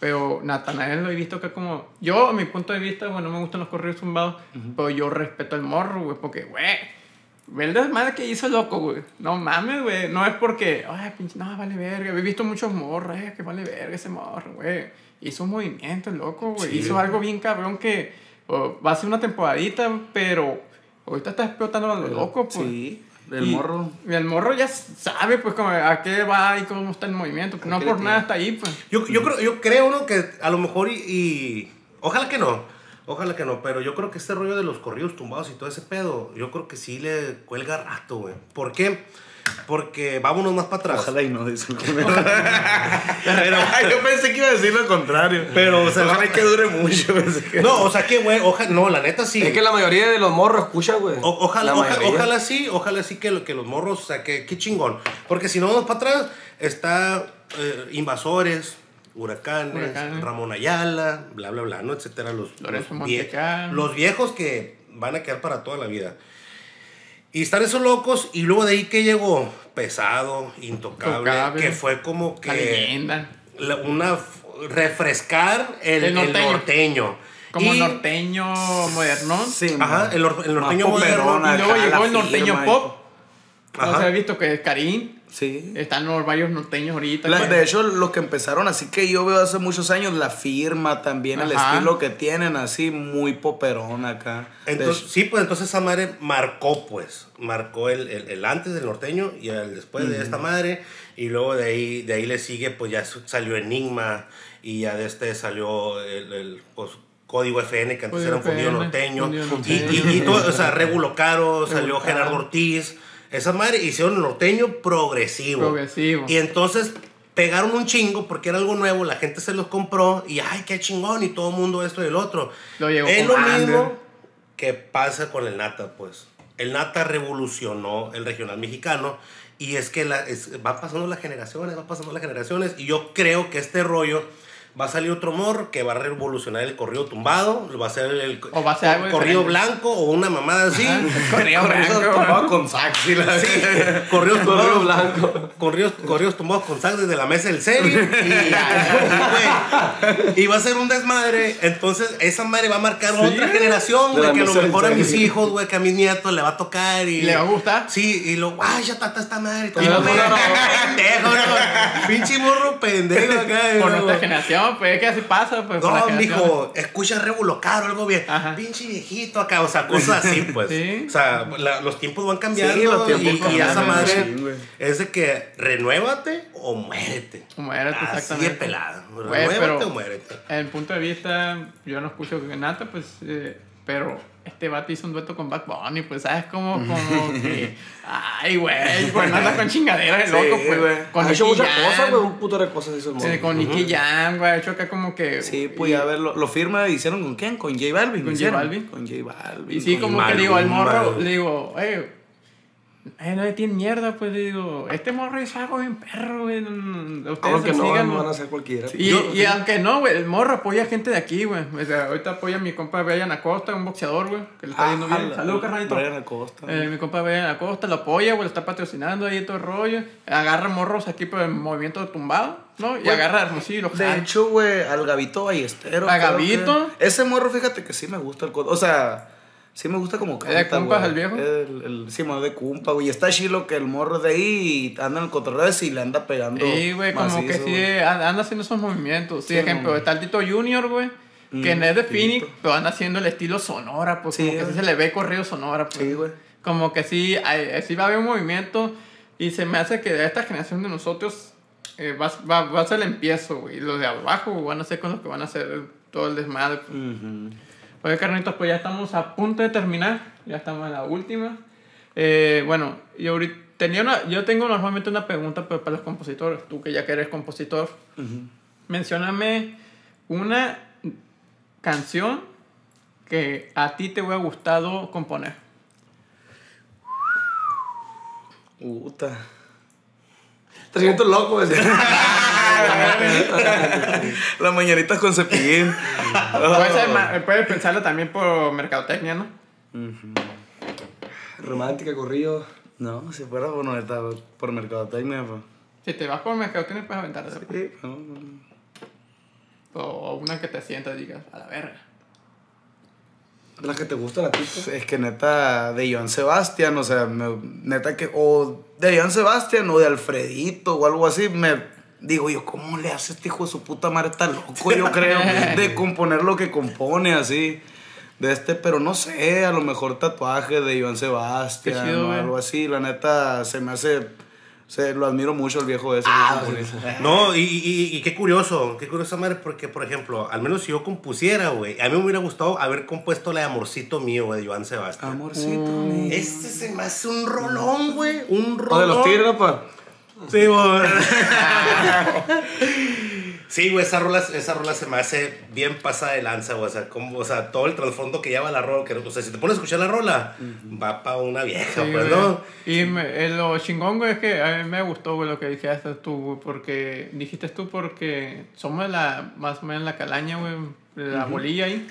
Pero Natanael lo he visto que como... Yo, a mi punto de vista, bueno, no me gustan los corridos tumbados. Pero yo respeto al morro, güey. Porque, güey... Ve el desmadre que hizo loco, güey. No mames, güey. No es porque... Ay, pinche... No, vale verga. He visto muchos morros, eh, que vale verga ese morro, güey. Hizo un movimiento, loco, güey. Sí. Hizo algo bien cabrón que... oh, va a ser una temporadita, pero... Ahorita está explotando a lo loco, pues. Sí, el Y- morro. Y el morro ya sabe, pues, como a qué va y cómo está el movimiento. No por nada está ahí, pues. Yo, yo, creo, yo creo, ¿no? Que a lo mejor y, y- Ojalá que no. Ojalá que no. Pero yo creo que este rollo de los corridos tumbados y todo ese pedo, yo creo que sí le cuelga rato, güey. ¿Por qué? Porque vámonos más para atrás. Ojalá y no, dice el Pero, Yo pensé que iba a decir lo contrario. Pero, o sea, Ojalá y que dure mucho. pensé que- no, o sea que, güey, ojalá, no, la neta sí. Es que la mayoría de los morros escuchan, güey. Ojalá, ojalá, sí, ojalá sí que, que los morros, o sea, que qué chingón. Porque si no vamos para atrás, está eh, Invasores, Huracanes, Huracanes. Ramón Ayala, bla, bla, bla, ¿no? Etcétera. Los, los, vie- los viejos que van a quedar para toda la vida. Y están esos locos, y luego de ahí que llegó pesado, intocable, Intocable. que fue como La que leyenda. la- una refrescar el, El el norteño. Como Y- norteño modernón. Sí, Ajá, el, nor- el norteño moderno. Y luego llegó el norteño firma y pop. No Ajá. se ha visto que es Karim. Sí. Están los varios norteños ahorita. La- de hecho, los que empezaron así que yo veo hace muchos años, la firma también, el Ajá. estilo que tienen, así muy poperón acá. Entonces, sí, pues entonces esa madre marcó, pues, marcó el, el, el antes del norteño y el después de esta madre. Y luego de ahí, de ahí le sigue, pues ya salió Enigma y ya de este salió el, el, pues, Código FN, que antes Código era un fundido norteño. fundido Y, norteño. y, y todo, o sea, Regulo Caro, salió Regulo. Gerardo Ortiz. Esa madre hicieron norteño progresivo. Progresivo. Y entonces pegaron un chingo porque era algo nuevo, la gente se los compró y ay, qué chingón y todo el mundo esto y el otro. Lo llegó es lo Ander. mismo que pasa con el Nata, pues. El Nata revolucionó el regional mexicano y es que la, es- va pasando las generaciones, va pasando las generaciones y yo creo que este rollo va a salir otro morro que va a revolucionar el corrido tumbado, va a ser el, O va a ser algo corrido diferente. blanco o una mamada así. Corrido tomado con sax la Corridos Corrido tumbados, blanco. Corridos, corridos tumbados con sangre desde la mesa del serie. Y, va a ser un desmadre. Entonces, esa madre va a marcar otra generación, güey. Que a lo mejor a mis hijos, güey, que a mis nietos le va a tocar. Y, ¿Le va a gustar? Sí, y lo, ay, ya está esta madre. Y no, pendejo. Pinche morro pendejo acá. Por güey. nuestra generación, pues es que así pasa, pues. No, mijo, escucha Revuelo Caro, algo bien. Ajá. Pinche viejito acá, o sea, cosas así, pues. Sí. O sea, la- los tiempos van cambiando. Sí, los tiempos y, esa madre sí, es de que renuévate o muérete. Era Así exactamente. de pelada. Güey, Renuévate pero- o muérete. En el punto de vista, yo no escucho que Nata, pues, eh, pero este vato hizo un dueto con Back Bunny, pues, ¿sabes? Como, como que, ay, güey, pues no anda con chingaderas de Sí, loco, pues. güey. Con ha hecho muchas cosas, güey. Un puto de cosas hizo el morro. sí, con Nicky Jam, güey, ha hecho acá como que... Sí, pues ya ver, lo, lo firma, hicieron con quién? Con J Balvin. ¿Con J. Balvin? Con J Balvin. Y sí, como que le digo al morro, le digo, eh, eh, no le tiene mierda, pues le digo, este morro es algo bien perro, güey. Ustedes Aunque no, sigan, no ¿no?". van a ser cualquiera. Y, Yo- y aunque no, güey, el morro apoya gente de aquí, güey. O sea, ahorita apoya a mi compa Brian Acosta, un boxeador, güey, que le está yendo bien. la- Saludos, carnalito. Brian Acosta. Eh, mi compa Brian Acosta lo apoya, güey, lo está patrocinando ahí todo el rollo. Agarra morros aquí por el movimiento tumbado, ¿no? Y Güey, agarra a Hermosillo y los De hecho, güey, al Gavito Ballestero. ¿A Gavito? que- Ese morro, fíjate que sí me gusta el O sea, sí me gusta como ¿Es de compas el viejo? El, el, sí, mo, de cumpa, güey. Está chilo que el morro de ahí anda en el cotorreo y le anda pegando. Sí, güey, como que sí, güey. anda haciendo esos movimientos. Sí, Sí, ejemplo, no. está el Tito Junior, güey. Que Mm, no es de Phoenix, pero anda haciendo el estilo sonora, pues Sí, como que se le ve corrido sonora, pues. Sí, güey. Como que sí, hay- sí va a haber un movimiento y se me hace que de esta generación de nosotros eh, va, va, va a ser el empiezo, güey. Los de abajo güey, van a ser con los que van a hacer todo el desmadre. pues. Ujú. Oye, carnitos, pues ya estamos a punto de terminar. Ya estamos en la última. Eh, bueno, yo, ahorita tenía una, yo tengo normalmente una pregunta pero para los compositores. Tú que ya que eres compositor, mencióname una canción que a ti te hubiera gustado componer. Puta. 300 locos, decía. Las mañanitas con cepillín. Puedes, puedes pensarlo también por mercadotecnia, ¿no? Romántica, corrido. No, si fuera bueno, neta, por mercadotecnia, pues. Si te vas por mercadotecnia, puedes aventar Sí, no, no. O una que te sientas y digas, a la verga. Las que te gustan a ti. pues. Es que neta, de Joan Sebastián, o sea, me- neta que, o de Joan Sebastián o de Alfredito o algo así, me digo yo, ¿cómo le hace este hijo de su puta madre? Está loco, yo creo, de componer lo que compone así. De este, pero no sé, a lo mejor tatuaje de Joan Sebastián chido, o algo así. La neta, se me hace, se, lo admiro mucho el viejo ese. Ah. No, y, y, y qué curioso, qué curiosa madre, porque, por ejemplo, al menos si yo compusiera, güey, a mí me hubiera gustado haber compuesto la de Amorcito Mío, güey, de Joan Sebastián. Amorcito Mm. mío. Este se me hace un rolón, güey, un rolón. O de los tigres, ¿no, pa? Sí, güey. Sí, güey, esa rola, esa rola se me hace bien pasada de lanza, güey. O sea, como, o sea, todo el trasfondo que lleva la rola. Que, o sea, si te pones a escuchar la rola, va para una vieja, Sí, pues, güey. ¿no? Y me- eh, lo chingón, güey, es que a mí me gustó, güey, lo que dijiste tú, güey, porque dijiste tú porque somos la, más o menos la calaña, güey, la bolilla ahí,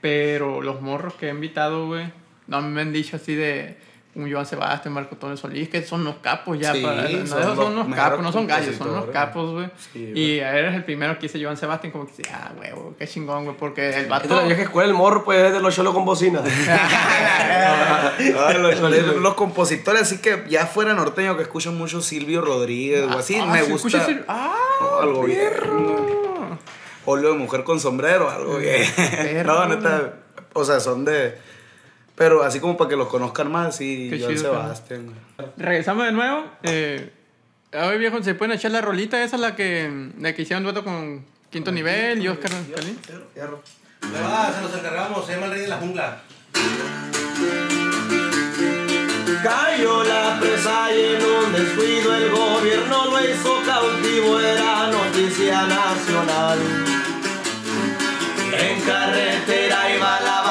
pero los morros que he invitado, güey, no me han dicho así de un Joan Sebastián, Marco Antonio Solís, que son los capos ya, Sí, para, no, son esos son los los mejores capos, no son gallos, son los compositores. capos, güey. Sí, y eres el primero que hice Joan Sebastián, como que dice, ah, güey, qué chingón, güey, porque el Es vato... de la vieja escuela, el morro, pues, es de los cholos con bocina. Ay, los, los- los compositores, así que ya fuera norteño, que escuchan mucho Silvio Rodríguez o así, Ah, me sí, gusta. escuchas el- ¡Ah! Oh, algo. Óleo de mujer con sombrero, algo bien. Perro, no, neta, o sea, son de. Pero así como para que los conozcan más, sí, Qué Joan chido, Sebastián. güey. Regresamos de nuevo. Eh, a ver, viejo, ¿se pueden echar la rolita? Esa es la que, la que hicieron dueto con Quinto Nivel y Oscar Calín. Fierro. Le va, se los encargamos, se llama el rey de la jungla. Cayó la presa y en un descuido el gobierno lo hizo cautivo, era noticia nacional. En carretera iba la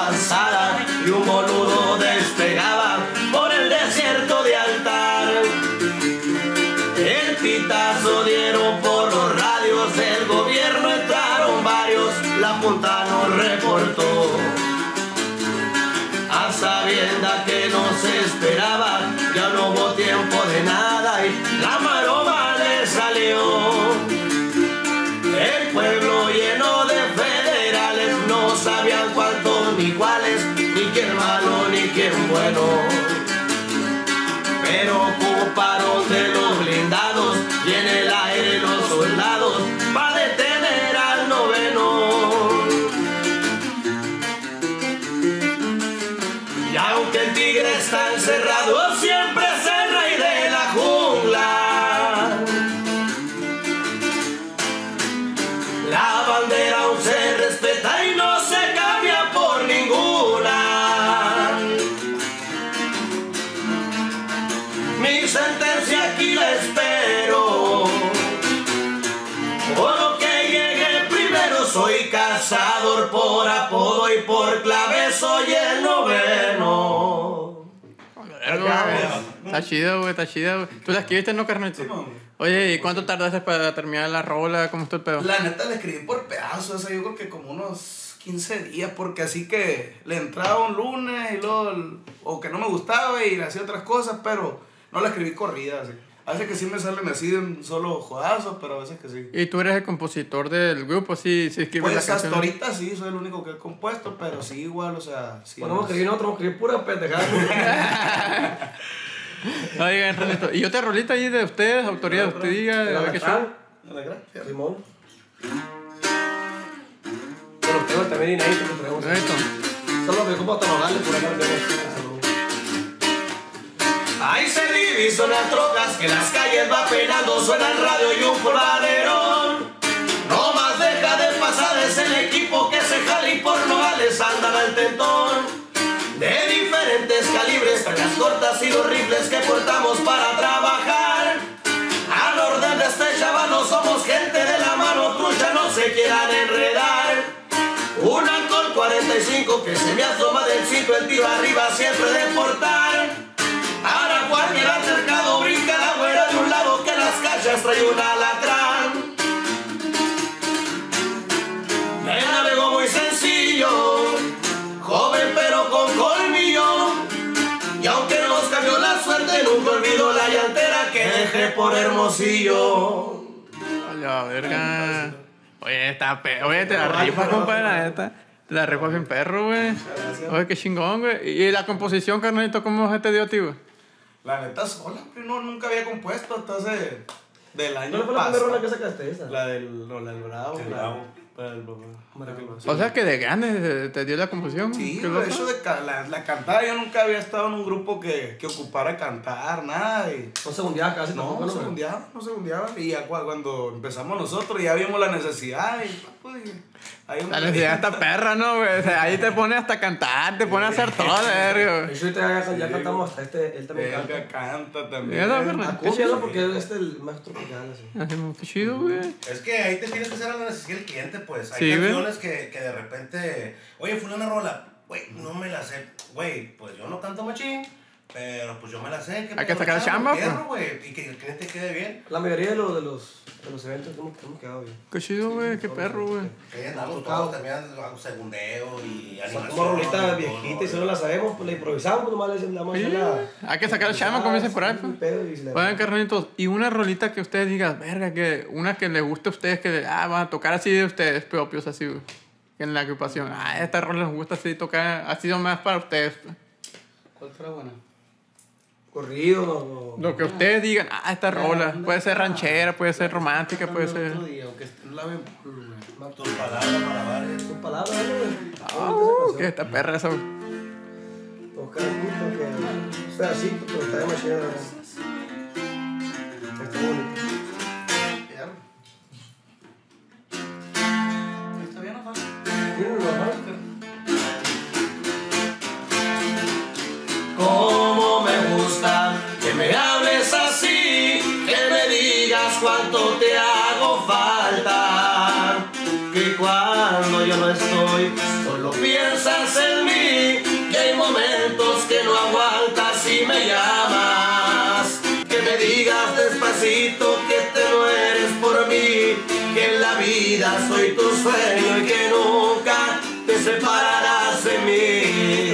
aquí la espero. Por lo que llegue primero, soy cazador por apodo y por clave soy el noveno. Está chido, güey, está chido, güey. ¿Tú la escribiste, no, carnalito? Oye, ¿y cuánto tardaste para terminar la rola? ¿Cómo está el pedo? La neta le escribí por pedazos, o sea, yo creo que como unos 15 días, porque así que le entraba un lunes y luego, o que no me gustaba y le hacía otras cosas, pero no la escribí corrida, así. A veces que sí me salen así de un solo jodazos, pero a veces que sí. ¿Y tú eres el compositor del grupo? Sí, sí escribes Pues la hasta canción. ahorita sí, soy el único que he compuesto, pero sí igual, o sea, sí. Bueno, vamos a escribir nosotros, vamos a escribir pura pendejada. Oigan, Renito, ¿y otra rolita ahí de ustedes, autoría de usted diga? A ver qué show. Simón. Pero usted Tenemos también inédito que traemos. Esto. Solo que como Tonogales por acá. Ahí se divisan las trocas que las calles va penando, suena el radio y un polvaderón. No más deja de pasar, es el equipo que se jala y por Nogales andan al tentón. De diferentes calibres, las cortas y los rifles que portamos para trabajar. Al orden de este chaval no somos gente de la mano trucha, no se quieran enredar. Un alcohol 45 que se me asoma del sitio, el tiro arriba siempre de portar. Trae un alacrán. Me navegó muy sencillo, joven pero con colmillo. Y aunque nos cambió la suerte, nunca olvido la llantera que dejé por Hermosillo. A la verga. Oye, está pe... Oye, te la rifas, compadre, la neta. Te la rifas bien perro, güey. Oye, qué chingón, güey. ¿Y la composición, carnalito, cómo se te dio a ti, güey? La neta sola, pero no, nunca había compuesto hasta hace del año ¿No fue la primera rola que sacaste esa? La del, no, la del Bravo. El la- Bravo. O sea, que de ganas te- te dio la composición. Sí, de loco. hecho de ca- la, la cantada, yo nunca había estado en un grupo que, que ocupara cantar, nada. Y, No se hundiaba casi no, no se güey? mundiaban, no se mundiaban. Y ya cua- cuando empezamos nosotros ya vimos la necesidad y pues hay La necesidad está perra, ¿no, güey? O sea, ahí te pone hasta cantar, te pone a hacer todo, verga, ahorita ya, ya cantamos hasta este, él también canta. Canta también. Porque él es el más tropical, así. Así, Qué chido, güey. Es que ahí te tienes que hacer a la necesidad del cliente, pues. Hay Sí, canciones que, que de repente, oye, fulana rola, güey, no me la sé. Güey, pues yo no canto machín, pero pues yo me la sé. ¿qué Hay que sacar chamba, pues. perro, güey, Y que el cliente quede bien. La mayoría de los, de los, de los eventos hemos, hemos quedado bien. Qué chido, güey. Qué perro, güey. Que ahí andamos tocado. todos también, hago segundeo y animación. Sacamos rolitas todo viejitas y no la sabemos, pues la improvisamos, pues nomás le a Sí, la... Hay que sacar el chama, como dicen por ahí, pues. Se la- Oigan, carnalitos, y una rolita que ustedes digan, verga, que una que les guste a ustedes, que ah, van a tocar así de ustedes propios, así, güey. En la agrupación. Ah, esta rola les gusta así tocar, ha sido más para ustedes. pues. ¿Cuál será buena? Corrido, no, no. Lo que ustedes digan, ah, esta rola. Puede ser ranchera, puede ser romántica, puede ser. Aunque la. Tus palabras para varios. Tus palabras, ¿no, güey? Ah, que esta perra esa, güey. Oscar justo que un pedacito, pero está demasiado. Está bonito. ¿Está bien o no? Miren, vida soy tu sueño y que nunca te separarás de mí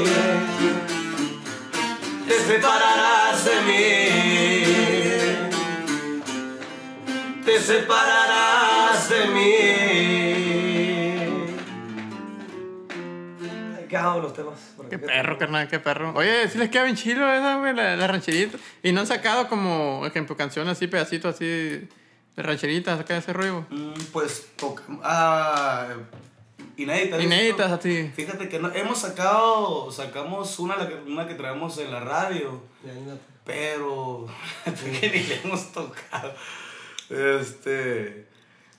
te separarás de mí. Te separarás de mí. Quedamos los temas. Qué perro, carnal, qué perro. Oye, si les queda bien chilo esa, güey, la, la rancherita. Y no han sacado como, ejemplo, canciones así, pedacitos así de rancheritas, acá ese rollo. Mm, Pues tocamos. Ah, inéditas. Inéditas así. Fíjate que no- hemos sacado, sacamos una, la que, una que traemos en la radio, pero que ni le hemos tocado. Este,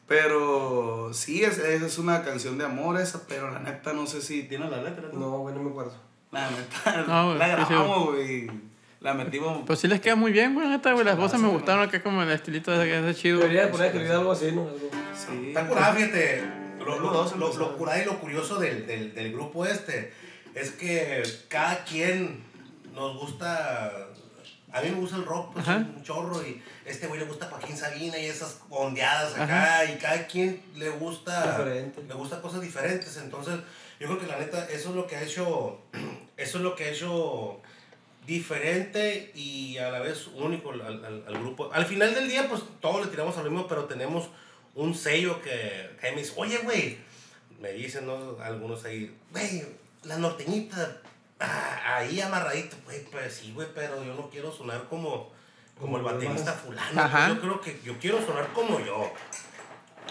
pero sí, es, es una canción de amor esa, pero la neta no sé si tiene la letra. No, güey, no me acuerdo. La neta, No, güey, la grabamos, güey. La metimos. Pues sí les queda muy bien, güey, neta, güey. Las voces me gustaron acá como el estilito de ese chido. Debería de poner que olvidar algo así, ¿no? Algo. Sí. Está curado, fíjate. Lo, lo, curado y lo curioso del, del, del grupo este es que cada quien nos gusta. A mí me gusta el rock, pues Ajá. un chorro, y este güey le gusta Joaquín Sabina y esas ondeadas acá, y cada quien le gusta. Diferente. Le gusta cosas diferentes. Entonces, yo creo que la neta, eso es lo que ha hecho. Eso es lo que ha hecho diferente y a la vez único al, al- al grupo. Al final del día, pues todos le tiramos a lo mismo, pero tenemos un sello que, que me dice, oye, güey, me dicen ¿no? algunos ahí, güey, la norteñita, ah, ahí amarradito, güey, pues sí, güey, pero yo no quiero sonar como, como el baterista fulano. Ajá. Yo creo que yo quiero sonar como yo.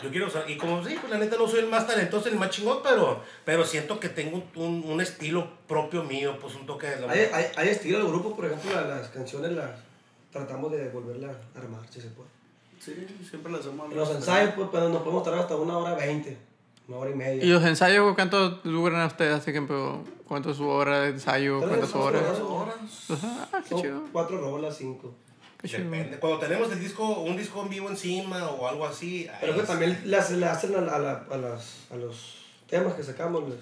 Yo quiero, sea, y como sí, pues la neta no soy el más talentoso ni el más chingón, pero, pero siento que tengo un, un estilo propio mío, pues un toque de la Hay, hay, hay estilo del grupo, por ejemplo, la- las canciones las tratamos de volverla a armar, si se puede. Sí, siempre lo hacemos. En los ensayos, pues, pues, nos podemos tardar hasta una hora veinte, una hora y media. ¿Y los ensayos cuánto duran ustedes? Así que, pero, ¿cuánto es su hora de ensayo? Tres ¿Cuántas horas, horas? dos horas. Ah, qué Son chido. cuatro rolas, cinco. Depende. Cuando tenemos el disco, un disco en vivo encima o algo así. Pero que también las- le hacen a, la- a, la- a las, a los temas que sacamos, les,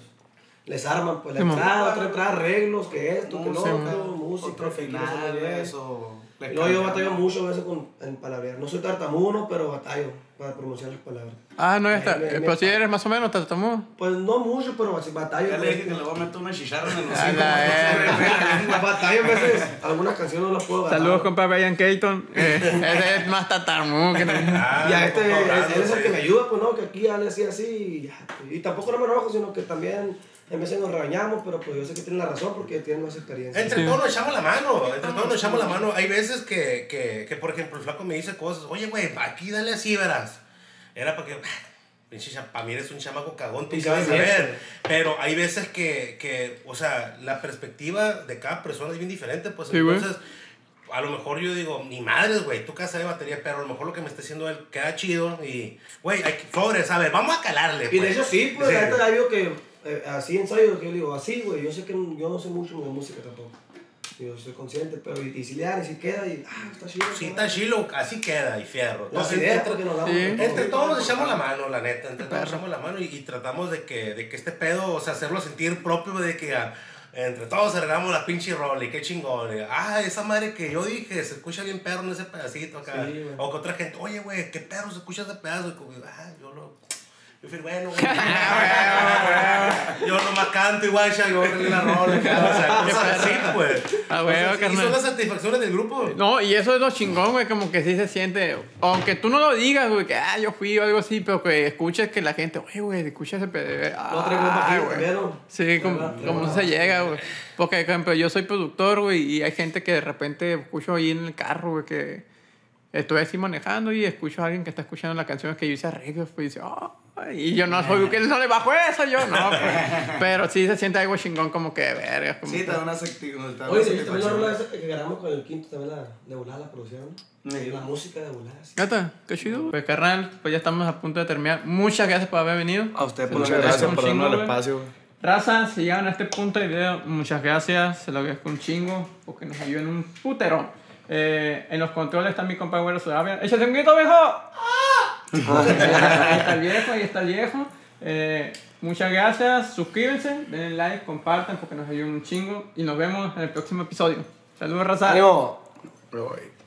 les arman, pues la Sí, entrada, otra entrada, arreglos, que esto, que lo Música, otro, música, final, eso. Luego yo batallo mucho a veces con, en palabrear. No soy tartamudo, pero batallo para pronunciar las palabras. Ah, no, ya está. Me- me- Pero si eres más o menos, te tomó. Pues no mucho, pero así batallo. Ya le pues, dije que le voy a meter una chicharra en el hocico. la verga. batallo a veces, algunas canciones no las puedo bajar. Saludos, compa Brian Keaton. Eh, ese es más tatarmú que no- Ah, Y a este, él, es el que me ayuda, pues no, que aquí hable así, así, y ya. Y tampoco no me enojo, sino que también en veces nos regañamos, pero pues yo sé que tienen la razón porque tienen más experiencia. Entre todos nos echamos la mano, entre todos nos echamos la mano. Hay veces que, que, que por ejemplo, el flaco me dice cosas, oye, güey, aquí dale así, verás. Era para que, pinche, para mí eres un chamaco cagón, tú Y qué vas a sabe bien. ver. Pero hay veces que, que, o sea, la perspectiva de cada persona es bien diferente, pues Sí, entonces... A lo mejor yo digo, ni madres, güey, tú casa de batería, pero a lo mejor lo que me está haciendo él queda chido y, güey, hay que, sobres, a ver, vamos a calarle. Y de pues. hecho sí, pues Sí. la ya digo que eh, así ensayo, que yo digo, así, güey, yo sé que yo no sé mucho de música tampoco. Yo soy consciente, pero y, y si le dan y si queda y, ah, está chido. Sí, está chilo, así queda y fierro. Las Entonces, ideas, entre- porque nos damos Sí. de todo. Entre todos nos echamos la mano, la neta. Entre todos nos echamos la mano y, y tratamos de que, de que este pedo, o sea, hacerlo sentir propio de que ah, entre todos arreglamos la pinche rola y qué chingón. y, ah, esa madre que yo dije, se escucha bien perro en ese pedacito acá. Sí, o que otra gente, oye, güey, qué perro se escucha ese pedazo. Y como, ah, yo lo. Yo fui bueno, güey. yo nomás canto igual, ya, yo arreglé la rola. O sea, cosas así, pues. Ah, güey, Entonces, y carnal. son las satisfacciones del grupo. No, y eso es lo chingón, güey, como que sí se siente, aunque tú no lo digas, güey, que ah, yo fui o algo así, pero que escuches que la gente, oye, güey, escucha ese pedo. Bajito güey. Sí, como, ¿Verdad? como Traigo se llega, güey. Porque, por ejemplo, yo soy productor, güey, y hay gente que de repente escucho ahí en el carro, güey, que estoy así manejando y escucho a alguien que está escuchando la canción que yo hice arreglos, pues, y dice, oh, y yo no soy, que no le bajo eso, yo no, pues. Pero sí se siente algo chingón, como que, verga, como Sí, te da una satisfacción. Oye, sí, también la rola que grabamos con el quinto, también la de volar la producción. Sí. La música de volar. sí. Neta, qué chido. Pues carnal, pues ya estamos a punto de terminar. Muchas gracias por haber venido. A usted, muchas gracias un por chingo, darnos el espacio. Raza, si llegan a este punto del video, muchas gracias. Se lo agradezco un chingo porque nos ayudan un putero. Eh, en los controles está mi compa Güero Sudavia. ¡Échate un grito, viejo! Ahí está el viejo, ahí está el viejo. Eh, muchas gracias. Suscríbanse, denle like, compartan porque nos ayudan un chingo. Y nos vemos en el próximo episodio. Saludos, Raza. Güey.